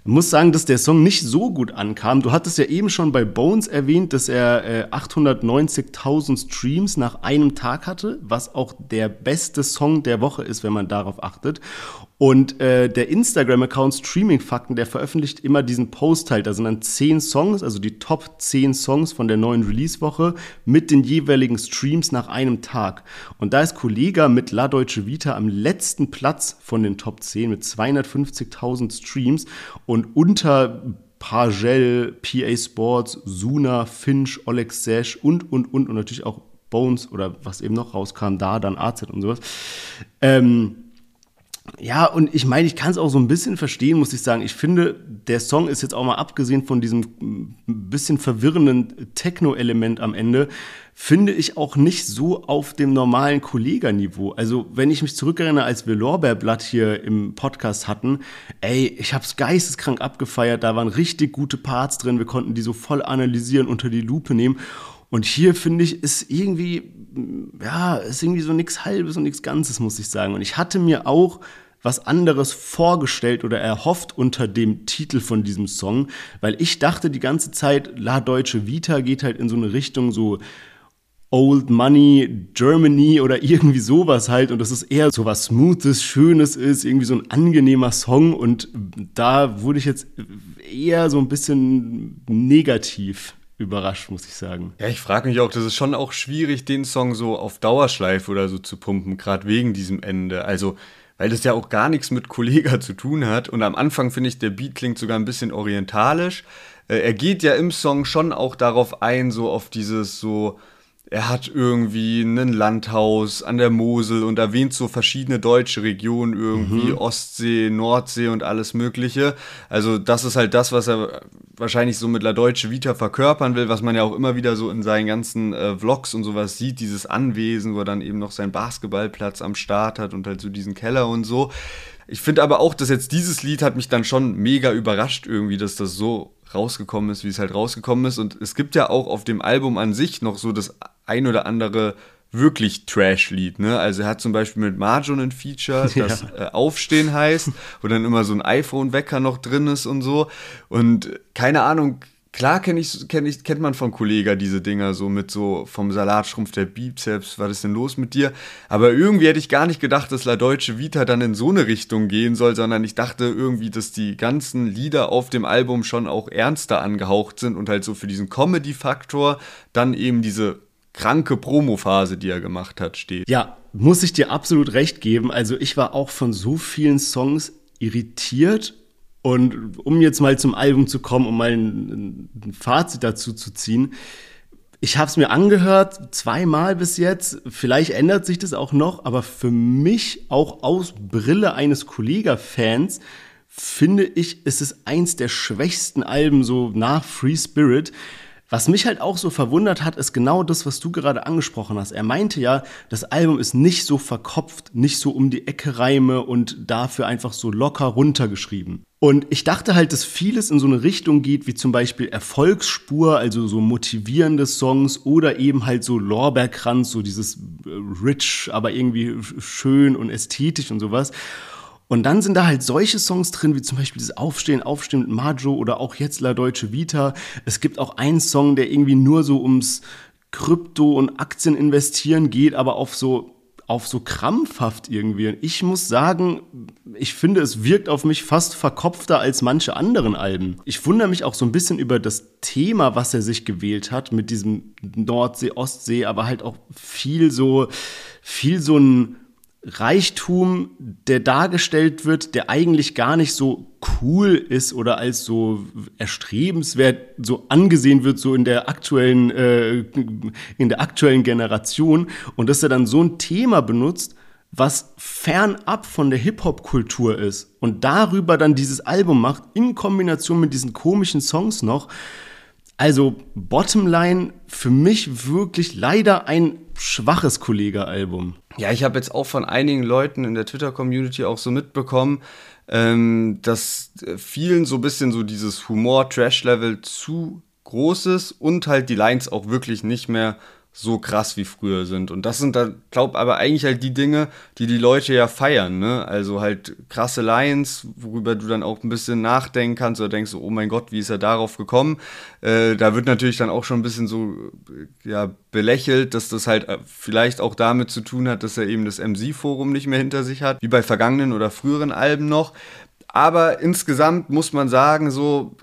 Ich muss sagen, dass der Song nicht so gut ankam. Du hattest ja eben schon bei Bones erwähnt, dass er äh, 890.000 Streams nach einem Tag hatte, was auch der beste Song der Woche ist, wenn man darauf achtet. Und äh, der Instagram-Account Streaming Fakten, der veröffentlicht immer diesen Post halt. Da sind dann zehn Songs, also die Top 10 Songs von der neuen Release-Woche mit den jeweiligen Streams nach einem Tag. Und da ist Kollega mit La Deutsche Vita am letzten Platz von den Top 10 mit 250.000 Streams und unter Pagel, PA Sports, Suna, Finch, Oleg Sash und, und, und und natürlich auch Bones oder was eben noch rauskam, da dann AZ und sowas. Ähm, ja, und ich meine, ich kann es auch so ein bisschen verstehen, muss ich sagen. Ich finde, der Song ist jetzt auch mal abgesehen von diesem mm, bisschen verwirrenden Techno-Element am Ende, finde ich auch nicht so auf dem normalen Kolleganiveau. Also, wenn ich mich zurückerinnere, als wir Lorbeerblatt hier im Podcast hatten, ey, ich hab's geisteskrank abgefeiert, da waren richtig gute Parts drin, wir konnten die so voll analysieren, unter die Lupe nehmen. Und hier finde ich, ist irgendwie, ja, ist irgendwie so nichts Halbes und nichts Ganzes, muss ich sagen. Und ich hatte mir auch was anderes vorgestellt oder erhofft unter dem Titel von diesem Song, weil ich dachte die ganze Zeit, La Deutsche Vita geht halt in so eine Richtung so Old Money Germany oder irgendwie sowas halt. Und das ist eher so was Smoothes, Schönes ist, irgendwie so ein angenehmer Song. Und da wurde ich jetzt eher so ein bisschen negativ überrascht, muss ich sagen. Ja, ich frage mich auch, das ist schon auch schwierig, den Song so auf Dauerschleife oder so zu pumpen, gerade wegen diesem Ende. Also, weil das ja auch gar nichts mit Kollega zu tun hat. Und am Anfang finde ich, der Beat klingt sogar ein bisschen orientalisch. Äh, er geht ja im Song schon auch darauf ein, so auf dieses so er hat irgendwie ein Landhaus an der Mosel und erwähnt so verschiedene deutsche Regionen, irgendwie mhm. Ostsee, Nordsee und alles Mögliche. Also, das ist halt das, was er wahrscheinlich so mit La Deutsche Vita verkörpern will, was man ja auch immer wieder so in seinen ganzen äh, Vlogs und sowas sieht, dieses Anwesen, wo er dann eben noch seinen Basketballplatz am Start hat und halt so diesen Keller und so. Ich finde aber auch, dass jetzt dieses Lied hat mich dann schon mega überrascht irgendwie, dass das so rausgekommen ist, wie es halt rausgekommen ist. Und es gibt ja auch auf dem Album an sich noch so das ein oder andere wirklich Trash-Lied, ne? Also er hat zum Beispiel mit Marjon ein Feature, das ja. äh, Aufstehen heißt, wo dann immer so ein iPhone-Wecker noch drin ist und so. Und keine Ahnung, Klar kenn ich, kenn ich, kennt man von Kollega diese Dinger so mit so vom Salatschrumpf der Bizeps, was ist denn los mit dir? Aber irgendwie hätte ich gar nicht gedacht, dass La Deutsche Vita dann in so eine Richtung gehen soll, sondern ich dachte irgendwie, dass die ganzen Lieder auf dem Album schon auch ernster angehaucht sind und halt so für diesen Comedy-Faktor dann eben diese kranke Promophase, die er gemacht hat, steht. Ja, muss ich dir absolut recht geben. Also ich war auch von so vielen Songs irritiert und um jetzt mal zum Album zu kommen, um mal ein, ein Fazit dazu zu ziehen. Ich habe es mir angehört, zweimal bis jetzt. Vielleicht ändert sich das auch noch, aber für mich auch aus Brille eines Kollega-Fans finde ich, ist es eins der schwächsten Alben so nach Free Spirit. Was mich halt auch so verwundert hat, ist genau das, was du gerade angesprochen hast. Er meinte ja, das Album ist nicht so verkopft, nicht so um die Ecke Reime und dafür einfach so locker runtergeschrieben. Und ich dachte halt, dass vieles in so eine Richtung geht, wie zum Beispiel Erfolgsspur, also so motivierende Songs oder eben halt so Lorbeerkranz, so dieses äh, rich, aber irgendwie schön und ästhetisch und sowas. Und dann sind da halt solche Songs drin, wie zum Beispiel das Aufstehen, Aufstehen mit Majo oder auch jetzt La Deutsche Vita. Es gibt auch einen Song, der irgendwie nur so ums Krypto- und Aktien investieren geht, aber auf so auf so krampfhaft irgendwie. Und ich muss sagen, ich finde, es wirkt auf mich fast verkopfter als manche anderen Alben. Ich wundere mich auch so ein bisschen über das Thema, was er sich gewählt hat, mit diesem Nordsee, Ostsee, aber halt auch viel so, viel so ein Reichtum, der dargestellt wird, der eigentlich gar nicht so cool ist oder als so erstrebenswert so angesehen wird, so in der aktuellen, äh, in der aktuellen Generation. Und dass er dann so ein Thema benutzt, was fernab von der Hip-Hop-Kultur ist und darüber dann dieses Album macht, in Kombination mit diesen komischen Songs noch. Also, Bottomline, für mich wirklich leider ein schwaches Kollege-Album. Ja, ich habe jetzt auch von einigen Leuten in der Twitter-Community auch so mitbekommen, ähm, dass vielen so ein bisschen so dieses Humor-Trash-Level zu groß ist und halt die Lines auch wirklich nicht mehr so krass wie früher sind. Und das sind da, glaub aber eigentlich halt die Dinge, die die Leute ja feiern, ne? Also halt krasse Lines, worüber du dann auch ein bisschen nachdenken kannst oder denkst, oh mein Gott, wie ist er darauf gekommen? Äh, da wird natürlich dann auch schon ein bisschen so, ja, belächelt, dass das halt äh, vielleicht auch damit zu tun hat, dass er eben das MC-Forum nicht mehr hinter sich hat, wie bei vergangenen oder früheren Alben noch. Aber insgesamt muss man sagen, so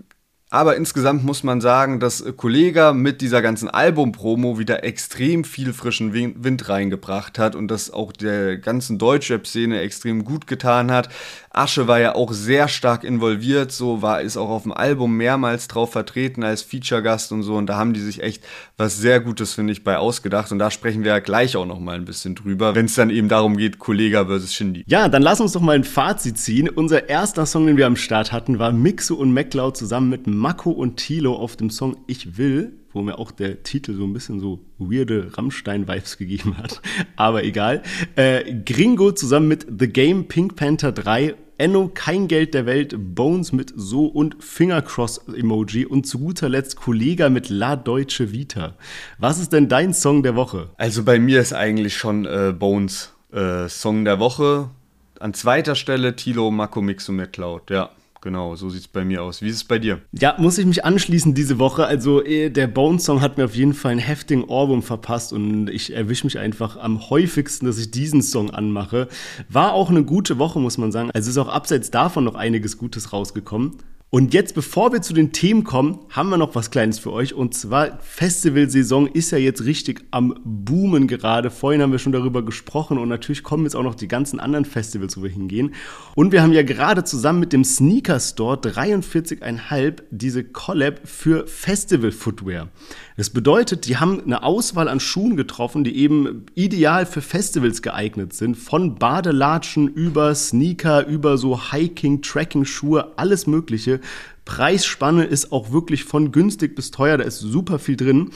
aber insgesamt muss man sagen, dass Kollega mit dieser ganzen Album-Promo wieder extrem viel frischen Wind reingebracht hat und das auch der ganzen Deutschrap-Szene extrem gut getan hat. Asche war ja auch sehr stark involviert, so war ist auch auf dem Album mehrmals drauf vertreten als Feature-Gast und so und da haben die sich echt was sehr Gutes, finde ich, bei ausgedacht und da sprechen wir ja gleich auch noch mal ein bisschen drüber, wenn es dann eben darum geht, Kollega versus Shindy. Ja, dann lass uns doch mal ein Fazit ziehen. Unser erster Song, den wir am Start hatten, war Mixo und MacLeod zusammen mit Mako und Tilo auf dem Song Ich will, wo mir auch der Titel so ein bisschen so weirde Rammstein-Vibes gegeben hat. Aber egal. Äh, Gringo zusammen mit The Game Pink Panther 3 Enno, kein Geld der Welt, Bones mit So und Fingercross-Emoji und zu guter Letzt Kollega mit La Deutsche Vita. Was ist denn dein Song der Woche? Also bei mir ist eigentlich schon äh, Bones äh, Song der Woche. An zweiter Stelle Tilo Mako Mixo McCloud, ja. Genau, so sieht es bei mir aus. Wie ist es bei dir? Ja, muss ich mich anschließen diese Woche. Also eh, der Bone-Song hat mir auf jeden Fall einen heftigen Ohrwurm verpasst und ich erwische mich einfach am häufigsten, dass ich diesen Song anmache. War auch eine gute Woche, muss man sagen. Also ist auch abseits davon noch einiges Gutes rausgekommen. Und jetzt, bevor wir zu den Themen kommen, haben wir noch was Kleines für euch. Und zwar, Festivalsaison ist ja jetzt richtig am Boomen gerade. Vorhin haben wir schon darüber gesprochen und natürlich kommen jetzt auch noch die ganzen anderen Festivals, wo wir hingehen. Und wir haben ja gerade zusammen mit dem Sneaker Store 43,5 diese Collab für Festival Footwear. Das bedeutet, die haben eine Auswahl an Schuhen getroffen, die eben ideal für Festivals geeignet sind. Von Badelatschen über Sneaker, über so Hiking, Tracking-Schuhe, alles Mögliche. Preisspanne ist auch wirklich von günstig bis teuer, da ist super viel drin.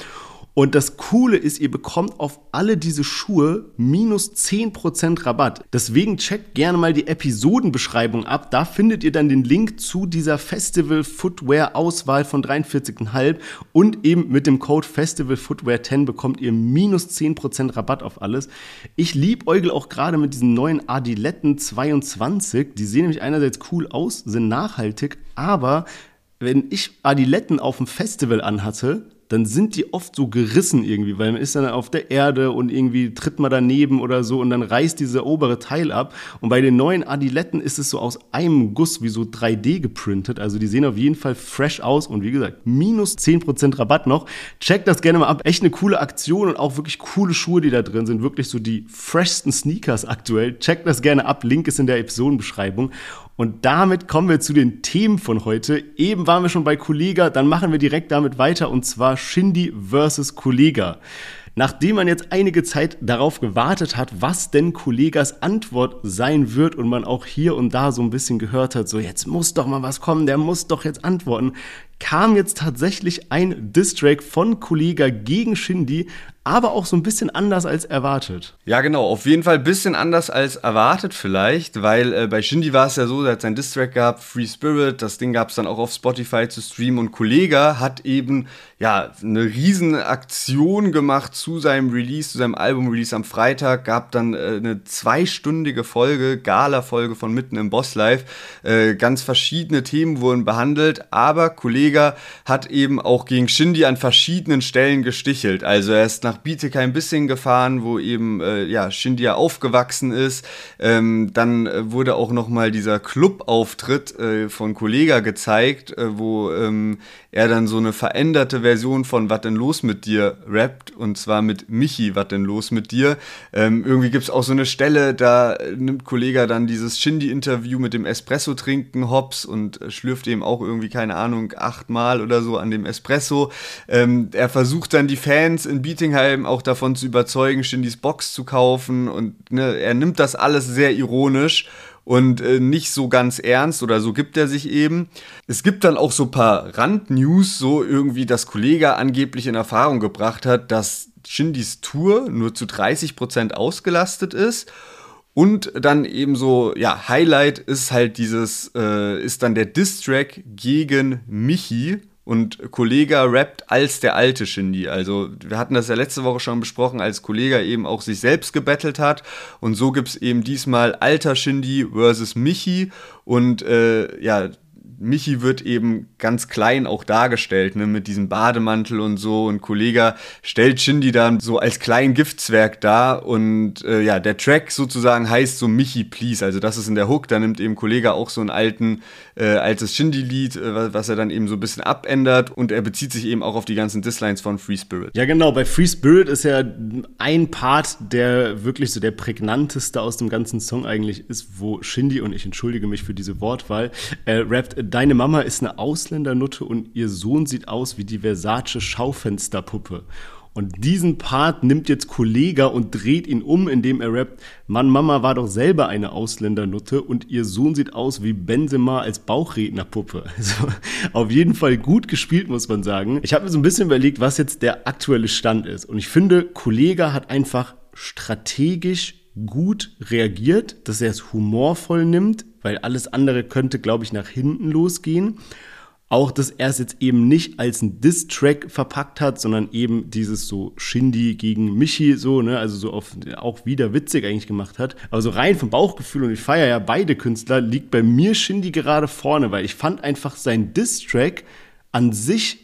Und das Coole ist, ihr bekommt auf alle diese Schuhe minus 10% Rabatt. Deswegen checkt gerne mal die Episodenbeschreibung ab. Da findet ihr dann den Link zu dieser Festival Footwear Auswahl von 43,5 und eben mit dem Code Festival Footwear 10 bekommt ihr minus 10% Rabatt auf alles. Ich liebe Eugel auch gerade mit diesen neuen Adiletten 22. Die sehen nämlich einerseits cool aus, sind nachhaltig, aber wenn ich Adiletten auf dem Festival anhatte, dann sind die oft so gerissen irgendwie, weil man ist dann auf der Erde und irgendwie tritt man daneben oder so und dann reißt dieser obere Teil ab. Und bei den neuen Adiletten ist es so aus einem Guss wie so 3D geprintet. Also die sehen auf jeden Fall fresh aus und wie gesagt, minus 10% Rabatt noch. Checkt das gerne mal ab. Echt eine coole Aktion und auch wirklich coole Schuhe, die da drin sind. Wirklich so die freshsten Sneakers aktuell. Checkt das gerne ab. Link ist in der Episodenbeschreibung. Und damit kommen wir zu den Themen von heute. Eben waren wir schon bei Kollega, dann machen wir direkt damit weiter und zwar Shindy versus Kollega. Nachdem man jetzt einige Zeit darauf gewartet hat, was denn Kollegas Antwort sein wird und man auch hier und da so ein bisschen gehört hat, so jetzt muss doch mal was kommen, der muss doch jetzt antworten, kam jetzt tatsächlich ein Distrack von Kollega gegen Shindy, aber auch so ein bisschen anders als erwartet. Ja, genau, auf jeden Fall ein bisschen anders als erwartet vielleicht, weil äh, bei Shindy war es ja so, er hat sein Distrack gehabt, Free Spirit, das Ding gab es dann auch auf Spotify zu streamen. Und Kollega hat eben ja eine riesen Aktion gemacht zu seinem Release, zu seinem Album-Release am Freitag, gab dann äh, eine zweistündige Folge, Gala-Folge von Mitten im Boss Live, äh, ganz verschiedene Themen wurden behandelt, aber Kollega hat eben auch gegen Shindy an verschiedenen Stellen gestichelt, also er ist nach Bietigheim bisschen gefahren, wo eben äh, ja, Shindia aufgewachsen ist. Ähm, dann äh, wurde auch noch mal dieser Club-Auftritt äh, von Kollega gezeigt, äh, wo ähm, er dann so eine veränderte Version von Was denn los mit dir rappt und zwar mit Michi, Was denn los mit dir. Ähm, irgendwie gibt es auch so eine Stelle, da nimmt Kollega dann dieses Shindy-Interview mit dem Espresso trinken Hops und äh, schlürft eben auch irgendwie, keine Ahnung, achtmal oder so an dem Espresso. Ähm, er versucht dann die Fans in Bietigheim auch davon zu überzeugen, Shindys Box zu kaufen und ne, er nimmt das alles sehr ironisch und äh, nicht so ganz ernst oder so gibt er sich eben. Es gibt dann auch so ein paar Randnews, so irgendwie, dass Kollege angeblich in Erfahrung gebracht hat, dass Shindys Tour nur zu 30% ausgelastet ist. Und dann eben so, ja, Highlight ist halt dieses, äh, ist dann der Diss-Track gegen Michi und Kollega rappt als der alte Shindy. Also wir hatten das ja letzte Woche schon besprochen, als Kollega eben auch sich selbst gebettelt hat. Und so gibt es eben diesmal alter Shindy versus Michi. Und äh, ja, Michi wird eben ganz klein auch dargestellt, ne, mit diesem Bademantel und so. Und Kollega stellt Shindy dann so als kleinen Giftzwerg dar. Und äh, ja, der Track sozusagen heißt so Michi Please. Also das ist in der Hook. Da nimmt eben Kollega auch so einen alten, äh, altes Shindy-Lied, äh, was er dann eben so ein bisschen abändert. Und er bezieht sich eben auch auf die ganzen Dislines von Free Spirit. Ja, genau. Bei Free Spirit ist ja ein Part, der wirklich so der prägnanteste aus dem ganzen Song eigentlich ist, wo Shindy, und ich entschuldige mich für diese Wortwahl, äh, rappt deine Mama ist eine Ausländernutte und ihr Sohn sieht aus wie die Versace Schaufensterpuppe. Und diesen Part nimmt jetzt Kollega und dreht ihn um, indem er rappt, Mann, Mama war doch selber eine Ausländernutte und ihr Sohn sieht aus wie Benzema als Bauchrednerpuppe. Also auf jeden Fall gut gespielt, muss man sagen. Ich habe mir so ein bisschen überlegt, was jetzt der aktuelle Stand ist. Und ich finde, Kollega hat einfach strategisch gut reagiert, dass er es humorvoll nimmt, weil alles andere könnte, glaube ich, nach hinten losgehen. Auch, dass er es jetzt eben nicht als ein Diss-Track verpackt hat, sondern eben dieses so Shindy gegen Michi, so, ne, also so auf, auch wieder witzig eigentlich gemacht hat. Aber so rein vom Bauchgefühl, und ich feiere ja beide Künstler, liegt bei mir Shindy gerade vorne, weil ich fand einfach sein Diss-Track an sich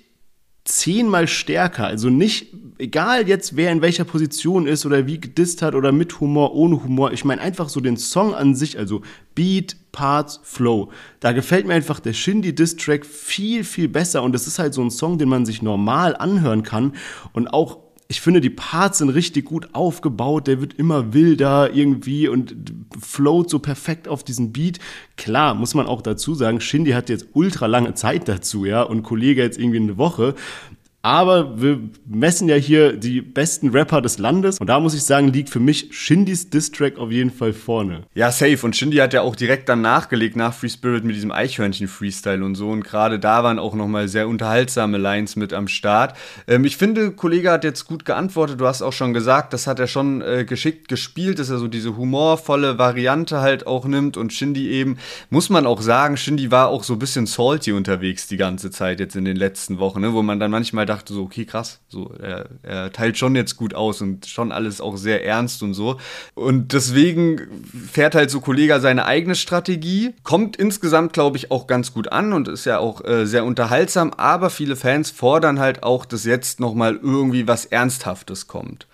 zehnmal stärker. Also nicht, egal jetzt wer in welcher Position ist oder wie gedisst hat oder mit Humor, ohne Humor. Ich meine einfach so den Song an sich, also Beat, Parts, Flow. Da gefällt mir einfach der Shindy Diss Track viel, viel besser und es ist halt so ein Song, den man sich normal anhören kann und auch ich finde, die Parts sind richtig gut aufgebaut. Der wird immer wilder irgendwie und float so perfekt auf diesen Beat. Klar, muss man auch dazu sagen, Shindy hat jetzt ultra lange Zeit dazu, ja, und Kollege jetzt irgendwie eine Woche. Aber wir messen ja hier die besten Rapper des Landes. Und da muss ich sagen, liegt für mich Shindys Distrack auf jeden Fall vorne. Ja, safe. Und Shindy hat ja auch direkt dann nachgelegt nach Free Spirit mit diesem Eichhörnchen-Freestyle und so. Und gerade da waren auch nochmal sehr unterhaltsame Lines mit am Start. Ähm, ich finde, Kollege hat jetzt gut geantwortet. Du hast auch schon gesagt, das hat er schon äh, geschickt gespielt, dass er so diese humorvolle Variante halt auch nimmt. Und Shindy eben, muss man auch sagen, Shindy war auch so ein bisschen salty unterwegs die ganze Zeit jetzt in den letzten Wochen, ne? wo man dann manchmal dachte so, okay, krass, so, er, er teilt schon jetzt gut aus und schon alles auch sehr ernst und so. Und deswegen fährt halt so Kollega seine eigene Strategie, kommt insgesamt, glaube ich, auch ganz gut an und ist ja auch äh, sehr unterhaltsam, aber viele Fans fordern halt auch, dass jetzt nochmal irgendwie was Ernsthaftes kommt.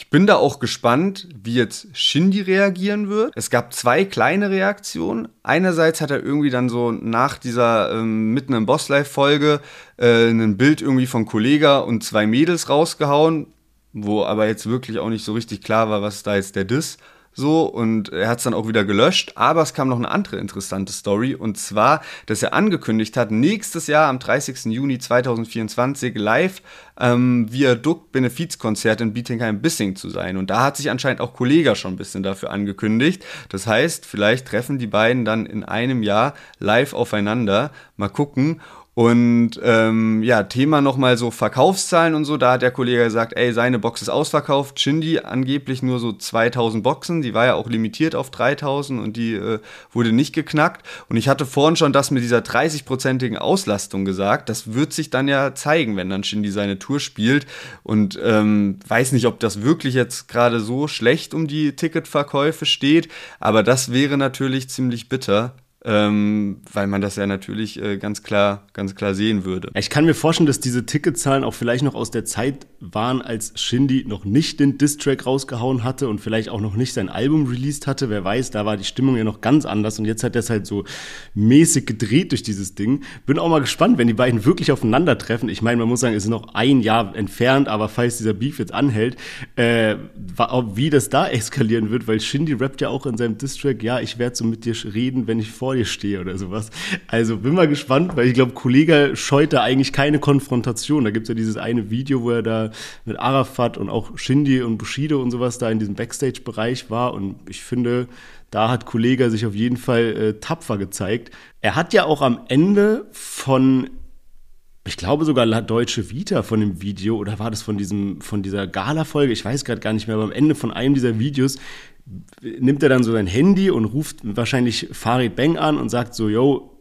Ich bin da auch gespannt, wie jetzt Shindy reagieren wird. Es gab zwei kleine Reaktionen. Einerseits hat er irgendwie dann so nach dieser ähm, mitten im Boss-Life-Folge äh, ein Bild irgendwie von Kollega und zwei Mädels rausgehauen, wo aber jetzt wirklich auch nicht so richtig klar war, was da jetzt der Diss so und er hat es dann auch wieder gelöscht. Aber es kam noch eine andere interessante Story und zwar, dass er angekündigt hat, nächstes Jahr am 30. Juni 2024 live ähm, Viadukt Benefizkonzert in Bietigheim-Bissing zu sein. Und da hat sich anscheinend auch Kollega schon ein bisschen dafür angekündigt. Das heißt, vielleicht treffen die beiden dann in einem Jahr live aufeinander. Mal gucken. Und ähm, ja, Thema nochmal so Verkaufszahlen und so. Da hat der Kollege gesagt, ey, seine Box ist ausverkauft. Shindy angeblich nur so 2000 Boxen. Die war ja auch limitiert auf 3000 und die äh, wurde nicht geknackt. Und ich hatte vorhin schon das mit dieser 30-prozentigen Auslastung gesagt. Das wird sich dann ja zeigen, wenn dann Shindy seine Tour spielt. Und ähm, weiß nicht, ob das wirklich jetzt gerade so schlecht um die Ticketverkäufe steht. Aber das wäre natürlich ziemlich bitter ähm, weil man das ja natürlich äh, ganz klar, ganz klar sehen würde. Ich kann mir vorstellen, dass diese Ticketzahlen auch vielleicht noch aus der Zeit waren, als Shindy noch nicht den Distrack rausgehauen hatte und vielleicht auch noch nicht sein Album released hatte. Wer weiß, da war die Stimmung ja noch ganz anders und jetzt hat er es halt so mäßig gedreht durch dieses Ding. Bin auch mal gespannt, wenn die beiden wirklich aufeinandertreffen. Ich meine, man muss sagen, es ist noch ein Jahr entfernt, aber falls dieser Beef jetzt anhält, äh, wie das da eskalieren wird, weil Shindy rappt ja auch in seinem Distrack, ja, ich werde so mit dir reden, wenn ich vor dir stehe oder sowas. Also bin mal gespannt, weil ich glaube, Kollege scheut da eigentlich keine Konfrontation. Da gibt es ja dieses eine Video, wo er da mit Arafat und auch Shindy und Bushido und sowas da in diesem Backstage-Bereich war. Und ich finde, da hat Kollege sich auf jeden Fall äh, tapfer gezeigt. Er hat ja auch am Ende von ich glaube sogar La Deutsche Vita von dem Video oder war das von diesem von dieser Gala Folge, ich weiß gerade gar nicht mehr, aber am Ende von einem dieser Videos nimmt er dann so sein Handy und ruft wahrscheinlich Farid Bang an und sagt so, yo,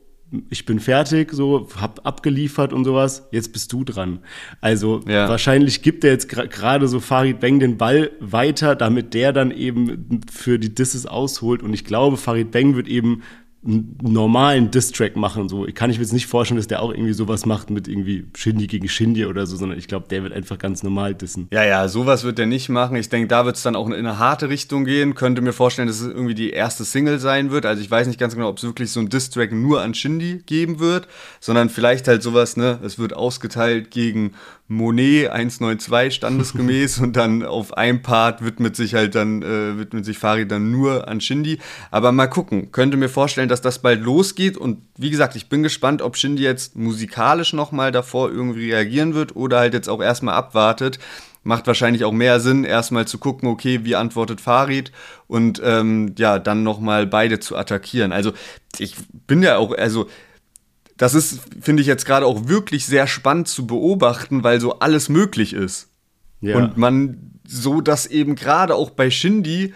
ich bin fertig, so, hab abgeliefert und sowas, jetzt bist du dran. Also ja. wahrscheinlich gibt er jetzt gerade so Farid Bang den Ball weiter, damit der dann eben für die Disses ausholt. Und ich glaube, Farid Bang wird eben normalen Diss-Track machen. So. Ich kann ich mir jetzt nicht vorstellen, dass der auch irgendwie sowas macht mit irgendwie Shindy gegen Shindy oder so, sondern ich glaube, der wird einfach ganz normal dissen. Ja, ja, sowas wird der nicht machen. Ich denke, da wird es dann auch in eine harte Richtung gehen. Könnte mir vorstellen, dass es irgendwie die erste Single sein wird. Also ich weiß nicht ganz genau, ob es wirklich so ein Diss-Track nur an Shindy geben wird, sondern vielleicht halt sowas, ne, es wird ausgeteilt gegen Monet 192 standesgemäß und dann auf einem Part widmet sich halt dann, äh, widmet sich Farid dann nur an Shindy. Aber mal gucken, könnte mir vorstellen, dass das bald losgeht und wie gesagt, ich bin gespannt, ob Shindy jetzt musikalisch nochmal davor irgendwie reagieren wird oder halt jetzt auch erstmal abwartet. Macht wahrscheinlich auch mehr Sinn, erstmal zu gucken, okay, wie antwortet Farid und ähm, ja, dann nochmal beide zu attackieren. Also ich bin ja auch, also das ist, finde ich jetzt gerade auch wirklich sehr spannend zu beobachten, weil so alles möglich ist. Ja. Und man so das eben gerade auch bei Shindy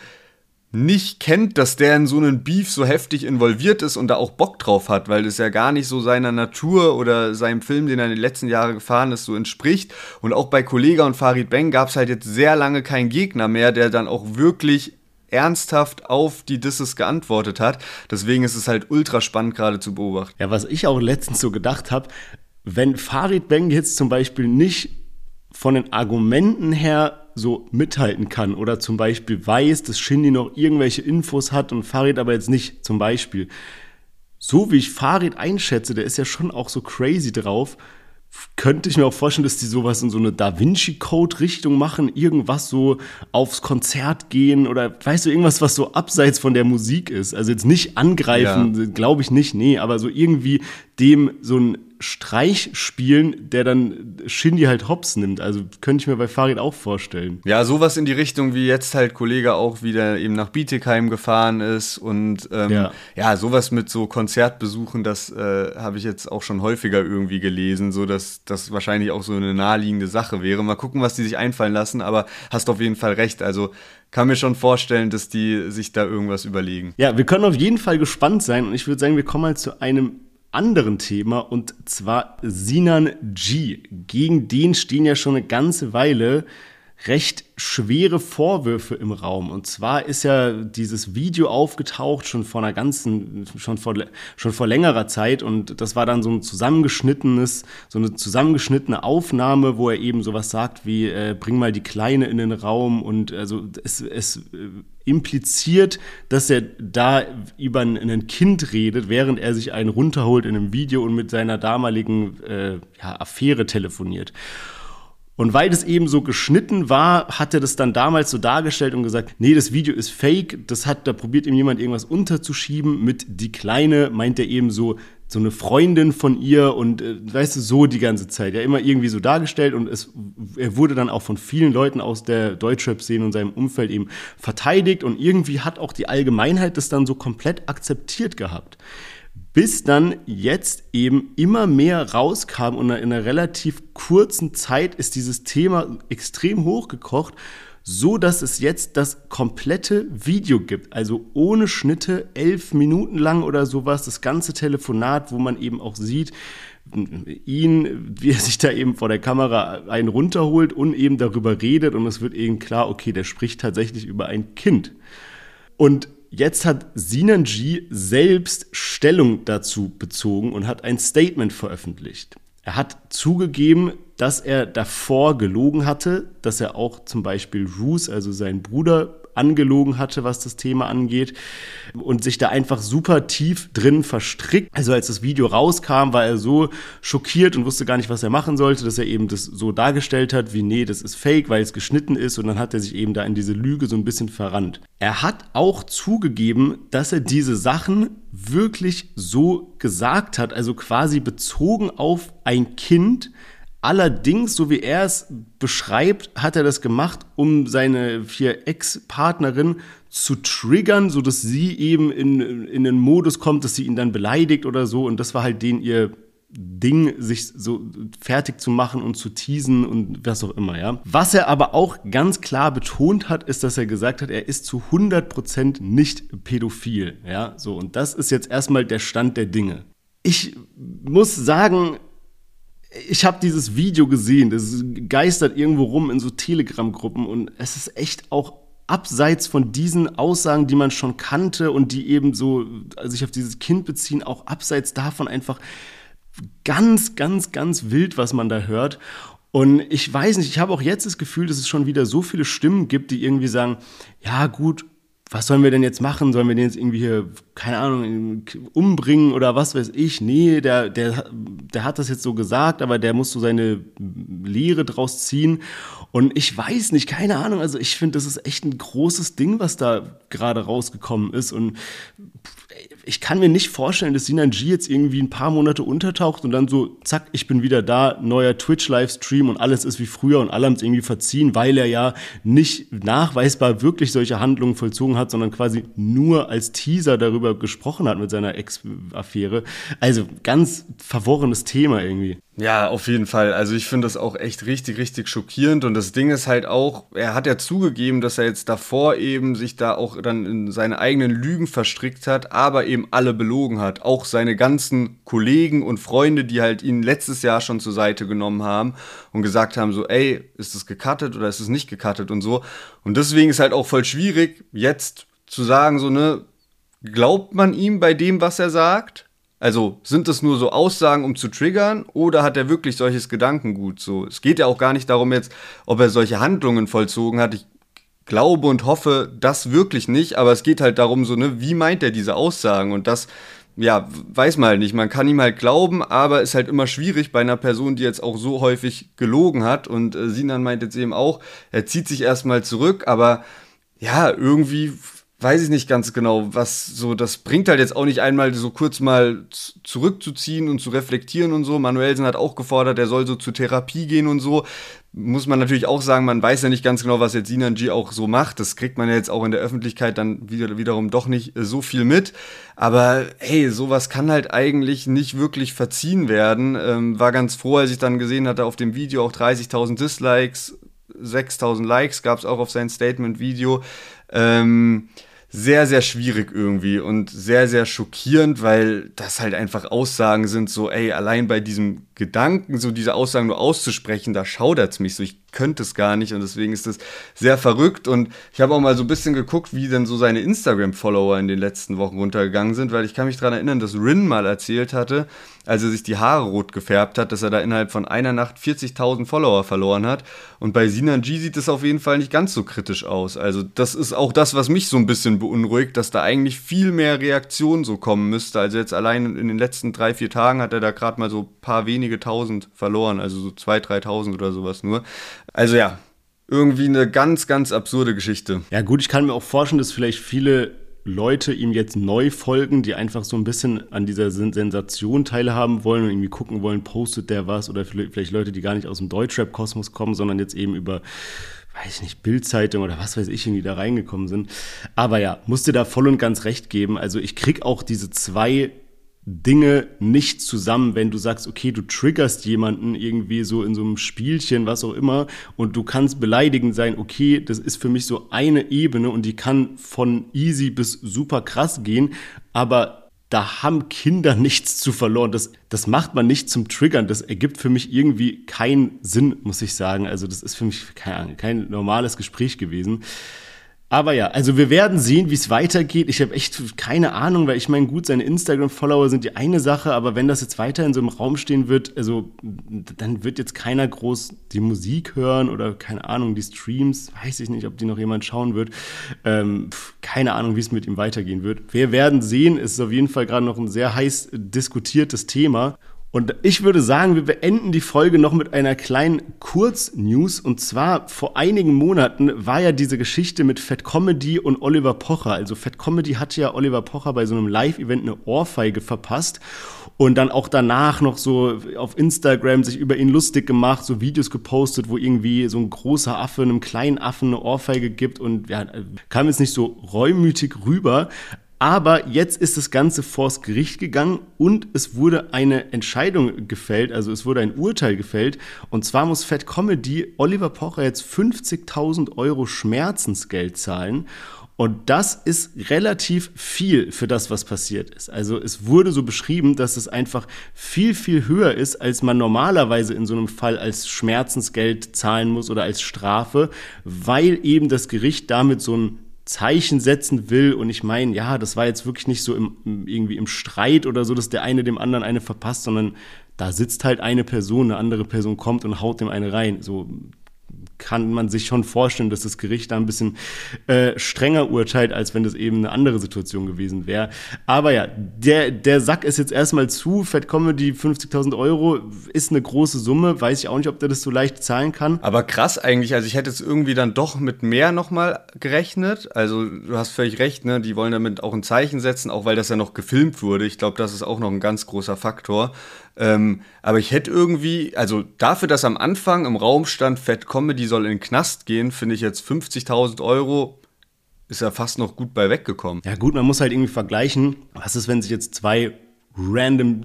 nicht kennt, dass der in so einen Beef so heftig involviert ist und da auch Bock drauf hat, weil das ja gar nicht so seiner Natur oder seinem Film, den er in den letzten Jahren gefahren ist, so entspricht. Und auch bei Kollega und Farid Bang gab es halt jetzt sehr lange keinen Gegner mehr, der dann auch wirklich ernsthaft auf die Disses geantwortet hat. Deswegen ist es halt ultra spannend gerade zu beobachten. Ja, was ich auch letztens so gedacht habe, wenn Farid Bang jetzt zum Beispiel nicht von den Argumenten her so mithalten kann oder zum Beispiel weiß, dass Shindy noch irgendwelche Infos hat und Farid aber jetzt nicht, zum Beispiel. So wie ich Farid einschätze, der ist ja schon auch so crazy drauf, könnte ich mir auch vorstellen, dass die sowas in so eine Da Vinci Code Richtung machen, irgendwas so aufs Konzert gehen oder weißt du irgendwas, was so abseits von der Musik ist. Also jetzt nicht angreifen, ja. glaube ich nicht, nee, aber so irgendwie dem so ein Streich spielen, der dann Shindy halt hops nimmt. Also könnte ich mir bei Farid auch vorstellen. Ja, sowas in die Richtung, wie jetzt halt Kollege auch wieder eben nach Bietigheim gefahren ist und ähm, ja. ja. sowas mit so Konzertbesuchen, das äh, habe ich jetzt auch schon häufiger irgendwie gelesen, so dass das wahrscheinlich auch so eine naheliegende Sache wäre. Mal gucken, was die sich einfallen lassen, aber hast auf jeden Fall recht. Also kann mir schon vorstellen, dass die sich da irgendwas überlegen. Ja, wir können auf jeden Fall gespannt sein und ich würde sagen, wir kommen mal zu einem anderen Thema und zwar Sinan G. Gegen den stehen ja schon eine ganze Weile recht schwere Vorwürfe im Raum. Und zwar ist ja dieses Video aufgetaucht schon vor einer ganzen, schon vor, schon vor längerer Zeit. Und das war dann so ein zusammengeschnittenes, so eine zusammengeschnittene Aufnahme, wo er eben sowas sagt wie, äh, bring mal die Kleine in den Raum. Und also es, es äh, impliziert, dass er da über ein, ein, Kind redet, während er sich einen runterholt in einem Video und mit seiner damaligen äh, ja, Affäre telefoniert. Und weil das eben so geschnitten war, hat er das dann damals so dargestellt und gesagt, nee, das Video ist fake, das hat, da probiert ihm jemand irgendwas unterzuschieben. Mit die Kleine meint er eben so, so eine Freundin von ihr und äh, weißt du, so die ganze Zeit. Ja, immer irgendwie so dargestellt und es, er wurde dann auch von vielen Leuten aus der Deutschrap-Szene und seinem Umfeld eben verteidigt und irgendwie hat auch die Allgemeinheit das dann so komplett akzeptiert gehabt bis dann jetzt eben immer mehr rauskam und in einer relativ kurzen Zeit ist dieses Thema extrem hochgekocht, so dass es jetzt das komplette Video gibt, also ohne Schnitte, elf Minuten lang oder sowas, das ganze Telefonat, wo man eben auch sieht, ihn, wie er sich da eben vor der Kamera einen runterholt und eben darüber redet und es wird eben klar, okay, der spricht tatsächlich über ein Kind. Und Jetzt hat Sinanji selbst Stellung dazu bezogen und hat ein Statement veröffentlicht. Er hat zugegeben, dass er davor gelogen hatte, dass er auch zum Beispiel Roos, also seinen Bruder, angelogen hatte, was das Thema angeht und sich da einfach super tief drin verstrickt. Also als das Video rauskam, war er so schockiert und wusste gar nicht, was er machen sollte, dass er eben das so dargestellt hat, wie nee, das ist fake, weil es geschnitten ist und dann hat er sich eben da in diese Lüge so ein bisschen verrannt. Er hat auch zugegeben, dass er diese Sachen wirklich so gesagt hat, also quasi bezogen auf ein Kind, Allerdings, so wie er es beschreibt, hat er das gemacht, um seine vier Ex-Partnerin zu triggern, so dass sie eben in, in den Modus kommt, dass sie ihn dann beleidigt oder so. Und das war halt den ihr Ding, sich so fertig zu machen und zu teasen und was auch immer, ja. Was er aber auch ganz klar betont hat, ist, dass er gesagt hat, er ist zu 100% nicht pädophil, ja. So, und das ist jetzt erstmal der Stand der Dinge. Ich muss sagen, ich habe dieses Video gesehen, das geistert irgendwo rum in so Telegram-Gruppen und es ist echt auch abseits von diesen Aussagen, die man schon kannte und die eben so also sich auf dieses Kind beziehen, auch abseits davon einfach ganz, ganz, ganz wild, was man da hört. Und ich weiß nicht, ich habe auch jetzt das Gefühl, dass es schon wieder so viele Stimmen gibt, die irgendwie sagen, ja gut, was sollen wir denn jetzt machen? Sollen wir den jetzt irgendwie hier, keine Ahnung, umbringen oder was weiß ich? Nee, der, der, der hat das jetzt so gesagt, aber der muss so seine Lehre draus ziehen. Und ich weiß nicht, keine Ahnung. Also ich finde, das ist echt ein großes Ding, was da gerade rausgekommen ist. Und ich kann mir nicht vorstellen, dass Sinan G jetzt irgendwie ein paar Monate untertaucht und dann so, zack, ich bin wieder da, neuer Twitch-Livestream und alles ist wie früher und alle haben es irgendwie verziehen, weil er ja nicht nachweisbar wirklich solche Handlungen vollzogen hat, sondern quasi nur als Teaser darüber gesprochen hat mit seiner Ex-Affäre. Also ganz verworrenes Thema irgendwie. Ja, auf jeden Fall. Also ich finde das auch echt richtig, richtig schockierend. Und das Ding ist halt auch, er hat ja zugegeben, dass er jetzt davor eben sich da auch dann in seine eigenen Lügen verstrickt hat, aber eben alle belogen hat. Auch seine ganzen Kollegen und Freunde, die halt ihn letztes Jahr schon zur Seite genommen haben und gesagt haben, so, ey, ist es gecuttet oder ist es nicht gecuttet und so. Und deswegen ist halt auch voll schwierig, jetzt zu sagen, so, ne, glaubt man ihm bei dem, was er sagt? Also sind das nur so Aussagen, um zu triggern, oder hat er wirklich solches Gedankengut? So, es geht ja auch gar nicht darum jetzt, ob er solche Handlungen vollzogen hat. Ich glaube und hoffe das wirklich nicht, aber es geht halt darum, so ne, wie meint er diese Aussagen? Und das, ja, weiß man halt nicht. Man kann ihm halt glauben, aber ist halt immer schwierig bei einer Person, die jetzt auch so häufig gelogen hat. Und äh, Sinan meint jetzt eben auch, er zieht sich erstmal zurück, aber ja, irgendwie weiß ich nicht ganz genau, was so, das bringt halt jetzt auch nicht einmal so kurz mal zurückzuziehen und zu reflektieren und so. Manuelsen hat auch gefordert, er soll so zur Therapie gehen und so. Muss man natürlich auch sagen, man weiß ja nicht ganz genau, was jetzt Sinanji auch so macht. Das kriegt man ja jetzt auch in der Öffentlichkeit dann wieder, wiederum doch nicht äh, so viel mit. Aber hey, sowas kann halt eigentlich nicht wirklich verziehen werden. Ähm, war ganz froh, als ich dann gesehen hatte auf dem Video auch 30.000 Dislikes, 6.000 Likes gab es auch auf sein Statement-Video. Ähm, sehr, sehr schwierig irgendwie und sehr, sehr schockierend, weil das halt einfach Aussagen sind, so, ey, allein bei diesem Gedanken, so diese Aussagen nur auszusprechen, da schaudert es mich so. Ich könnte es gar nicht und deswegen ist das sehr verrückt. Und ich habe auch mal so ein bisschen geguckt, wie denn so seine Instagram-Follower in den letzten Wochen runtergegangen sind, weil ich kann mich daran erinnern, dass Rin mal erzählt hatte, als er sich die Haare rot gefärbt hat, dass er da innerhalb von einer Nacht 40.000 Follower verloren hat. Und bei Sinan G sieht es auf jeden Fall nicht ganz so kritisch aus. Also das ist auch das, was mich so ein bisschen beunruhigt, dass da eigentlich viel mehr Reaktion so kommen müsste. Also jetzt allein in den letzten drei, vier Tagen hat er da gerade mal so ein paar wenige tausend verloren, also so zwei, dreitausend oder sowas nur. Also ja, irgendwie eine ganz, ganz absurde Geschichte. Ja gut, ich kann mir auch vorstellen, dass vielleicht viele Leute ihm jetzt neu folgen, die einfach so ein bisschen an dieser Sensation teilhaben wollen und irgendwie gucken wollen, postet der was oder vielleicht Leute, die gar nicht aus dem Deutschrap-Kosmos kommen, sondern jetzt eben über weiß ich nicht, Bildzeitung oder was weiß ich, irgendwie da reingekommen sind. Aber ja, musste da voll und ganz recht geben. Also ich krieg auch diese zwei Dinge nicht zusammen, wenn du sagst, okay, du triggerst jemanden irgendwie so in so einem Spielchen, was auch immer, und du kannst beleidigend sein, okay, das ist für mich so eine Ebene und die kann von easy bis super krass gehen, aber da haben Kinder nichts zu verloren. Das, das macht man nicht zum Triggern. Das ergibt für mich irgendwie keinen Sinn, muss ich sagen. Also das ist für mich kein, kein normales Gespräch gewesen. Aber ja, also wir werden sehen, wie es weitergeht. Ich habe echt keine Ahnung, weil ich meine, gut, seine Instagram-Follower sind die eine Sache, aber wenn das jetzt weiter in so einem Raum stehen wird, also dann wird jetzt keiner groß die Musik hören oder keine Ahnung, die Streams, weiß ich nicht, ob die noch jemand schauen wird. Ähm, keine Ahnung, wie es mit ihm weitergehen wird. Wir werden sehen. Es ist auf jeden Fall gerade noch ein sehr heiß diskutiertes Thema. Und ich würde sagen, wir beenden die Folge noch mit einer kleinen Kurznews. Und zwar vor einigen Monaten war ja diese Geschichte mit Fat Comedy und Oliver Pocher. Also Fat Comedy hatte ja Oliver Pocher bei so einem Live-Event eine Ohrfeige verpasst und dann auch danach noch so auf Instagram sich über ihn lustig gemacht, so Videos gepostet, wo irgendwie so ein großer Affe einem kleinen Affen eine Ohrfeige gibt und ja, kam jetzt nicht so reumütig rüber. Aber jetzt ist das Ganze vors Gericht gegangen und es wurde eine Entscheidung gefällt, also es wurde ein Urteil gefällt. Und zwar muss Fat Comedy Oliver Pocher jetzt 50.000 Euro Schmerzensgeld zahlen. Und das ist relativ viel für das, was passiert ist. Also es wurde so beschrieben, dass es einfach viel, viel höher ist, als man normalerweise in so einem Fall als Schmerzensgeld zahlen muss oder als Strafe, weil eben das Gericht damit so ein Zeichen setzen will. Und ich meine, ja, das war jetzt wirklich nicht so im, irgendwie im Streit oder so, dass der eine dem anderen eine verpasst, sondern da sitzt halt eine Person, eine andere Person kommt und haut dem eine rein. So kann man sich schon vorstellen, dass das Gericht da ein bisschen äh, strenger urteilt, als wenn das eben eine andere Situation gewesen wäre. Aber ja, der, der Sack ist jetzt erstmal zu. Fett Comedy 50.000 Euro ist eine große Summe. Weiß ich auch nicht, ob der das so leicht zahlen kann. Aber krass eigentlich. Also ich hätte jetzt irgendwie dann doch mit mehr nochmal gerechnet. Also du hast völlig recht, ne? Die wollen damit auch ein Zeichen setzen, auch weil das ja noch gefilmt wurde. Ich glaube, das ist auch noch ein ganz großer Faktor. Ähm, aber ich hätte irgendwie, also dafür, dass am Anfang im Raum stand, Fat Comedy soll in den Knast gehen, finde ich jetzt 50.000 Euro ist ja fast noch gut bei weggekommen. Ja gut, man muss halt irgendwie vergleichen, was ist, wenn sich jetzt zwei random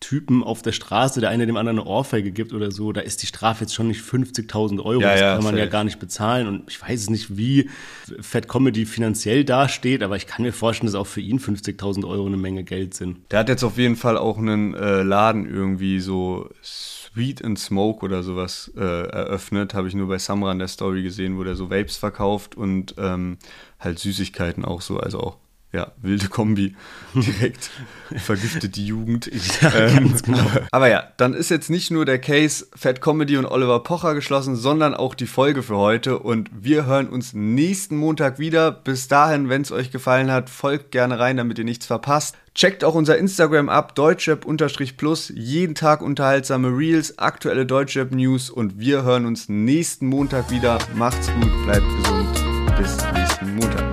Typen auf der Straße, der eine dem anderen eine Ohrfeige gibt oder so, da ist die Strafe jetzt schon nicht 50.000 Euro. Ja, das ja, kann man safe. ja gar nicht bezahlen. Und ich weiß es nicht, wie Fat Comedy finanziell dasteht, aber ich kann mir vorstellen, dass auch für ihn 50.000 Euro eine Menge Geld sind. Der hat jetzt auf jeden Fall auch einen äh, Laden irgendwie so Sweet and Smoke oder sowas äh, eröffnet. Habe ich nur bei Samra in der Story gesehen, wo der so Vapes verkauft und ähm, halt Süßigkeiten auch so, also auch ja, wilde Kombi. Direkt vergiftet die Jugend. Ja, ähm, genau. Aber ja, dann ist jetzt nicht nur der Case Fat Comedy und Oliver Pocher geschlossen, sondern auch die Folge für heute. Und wir hören uns nächsten Montag wieder. Bis dahin, wenn es euch gefallen hat, folgt gerne rein, damit ihr nichts verpasst. Checkt auch unser Instagram ab, deutschrap-plus. Jeden Tag unterhaltsame Reels, aktuelle Deutschrap-News. Und wir hören uns nächsten Montag wieder. Macht's gut, bleibt gesund. Bis nächsten Montag.